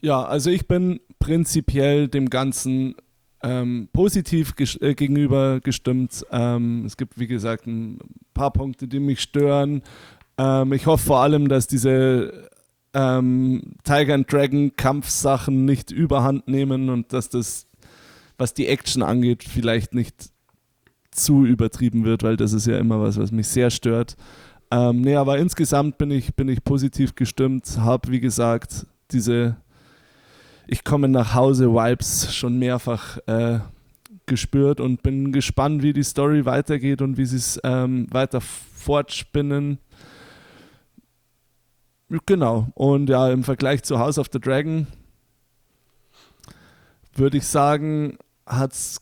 Ja, also ich bin prinzipiell dem Ganzen ähm, positiv ges äh, gegenüber gestimmt. Ähm, es gibt, wie gesagt, ein paar Punkte, die mich stören. Ähm, ich hoffe vor allem, dass diese ähm, Tiger and Dragon Kampfsachen nicht überhand nehmen und dass das, was die Action angeht, vielleicht nicht zu übertrieben wird, weil das ist ja immer was, was mich sehr stört. Ähm, nee, aber insgesamt bin ich, bin ich positiv gestimmt, habe, wie gesagt, diese Ich komme nach Hause Vibes schon mehrfach äh, gespürt und bin gespannt, wie die Story weitergeht und wie sie es ähm, weiter fortspinnen. Genau, und ja, im Vergleich zu House of the Dragon würde ich sagen, hat es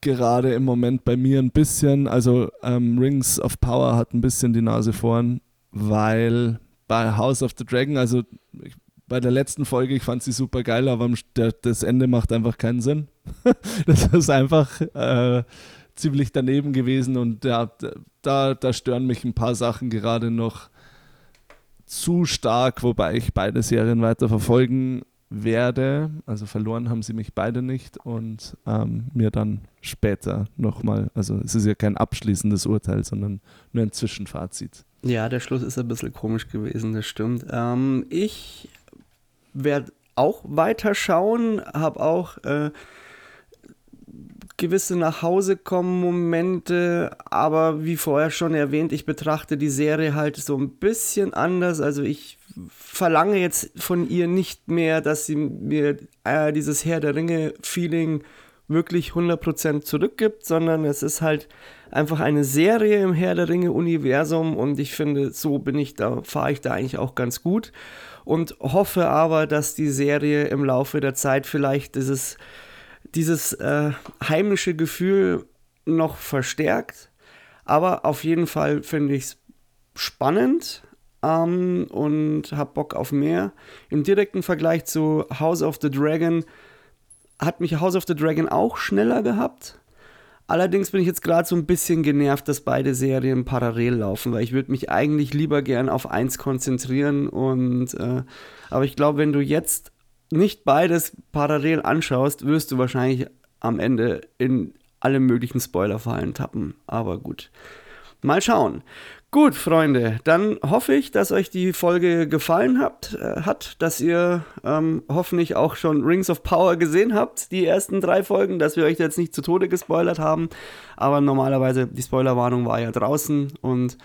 gerade im Moment bei mir ein bisschen, also ähm, Rings of Power hat ein bisschen die Nase vorn, weil bei House of the Dragon, also ich, bei der letzten Folge, ich fand sie super geil, aber der, das Ende macht einfach keinen Sinn. das ist einfach äh, ziemlich daneben gewesen und ja, da, da stören mich ein paar Sachen gerade noch zu stark, wobei ich beide Serien weiter verfolgen werde. Also verloren haben sie mich beide nicht und ähm, mir dann später nochmal, also es ist ja kein abschließendes Urteil, sondern nur ein Zwischenfazit. Ja, der Schluss ist ein bisschen komisch gewesen, das stimmt. Ähm, ich werde auch weiter schauen, habe auch äh, gewisse nach Hause kommen Momente, aber wie vorher schon erwähnt, ich betrachte die Serie halt so ein bisschen anders. Also ich verlange jetzt von ihr nicht mehr, dass sie mir äh, dieses Herr der Ringe-Feeling wirklich 100% zurückgibt, sondern es ist halt einfach eine Serie im Herr der Ringe-Universum und ich finde, so bin ich da, fahre ich da eigentlich auch ganz gut und hoffe aber, dass die Serie im Laufe der Zeit vielleicht dieses, dieses äh, heimische Gefühl noch verstärkt. Aber auf jeden Fall finde ich es spannend ähm, und habe Bock auf mehr. Im direkten Vergleich zu House of the Dragon hat mich House of the Dragon auch schneller gehabt. Allerdings bin ich jetzt gerade so ein bisschen genervt, dass beide Serien parallel laufen, weil ich würde mich eigentlich lieber gern auf eins konzentrieren. Und äh, aber ich glaube, wenn du jetzt nicht beides parallel anschaust, wirst du wahrscheinlich am Ende in alle möglichen Spoilerfallen tappen. Aber gut. Mal schauen. Gut, Freunde, dann hoffe ich, dass euch die Folge gefallen habt, äh, hat, dass ihr ähm, hoffentlich auch schon Rings of Power gesehen habt, die ersten drei Folgen, dass wir euch jetzt nicht zu Tode gespoilert haben. Aber normalerweise, die Spoilerwarnung war ja draußen. Und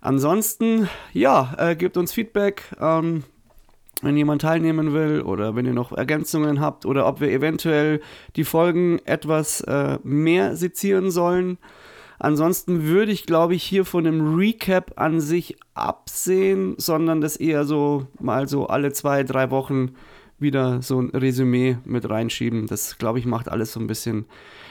ansonsten, ja, äh, gebt uns Feedback. Ähm, wenn jemand teilnehmen will oder wenn ihr noch Ergänzungen habt oder ob wir eventuell die Folgen etwas äh, mehr sezieren sollen. Ansonsten würde ich, glaube ich, hier von einem Recap an sich absehen, sondern das eher so mal so alle zwei, drei Wochen wieder so ein Resümee mit reinschieben. Das, glaube ich, macht alles so ein bisschen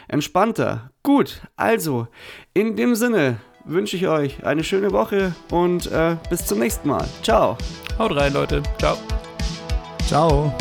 entspannter. Gut, also in dem Sinne wünsche ich euch eine schöne Woche und äh, bis zum nächsten Mal. Ciao. Haut rein, Leute. Ciao. Ciao.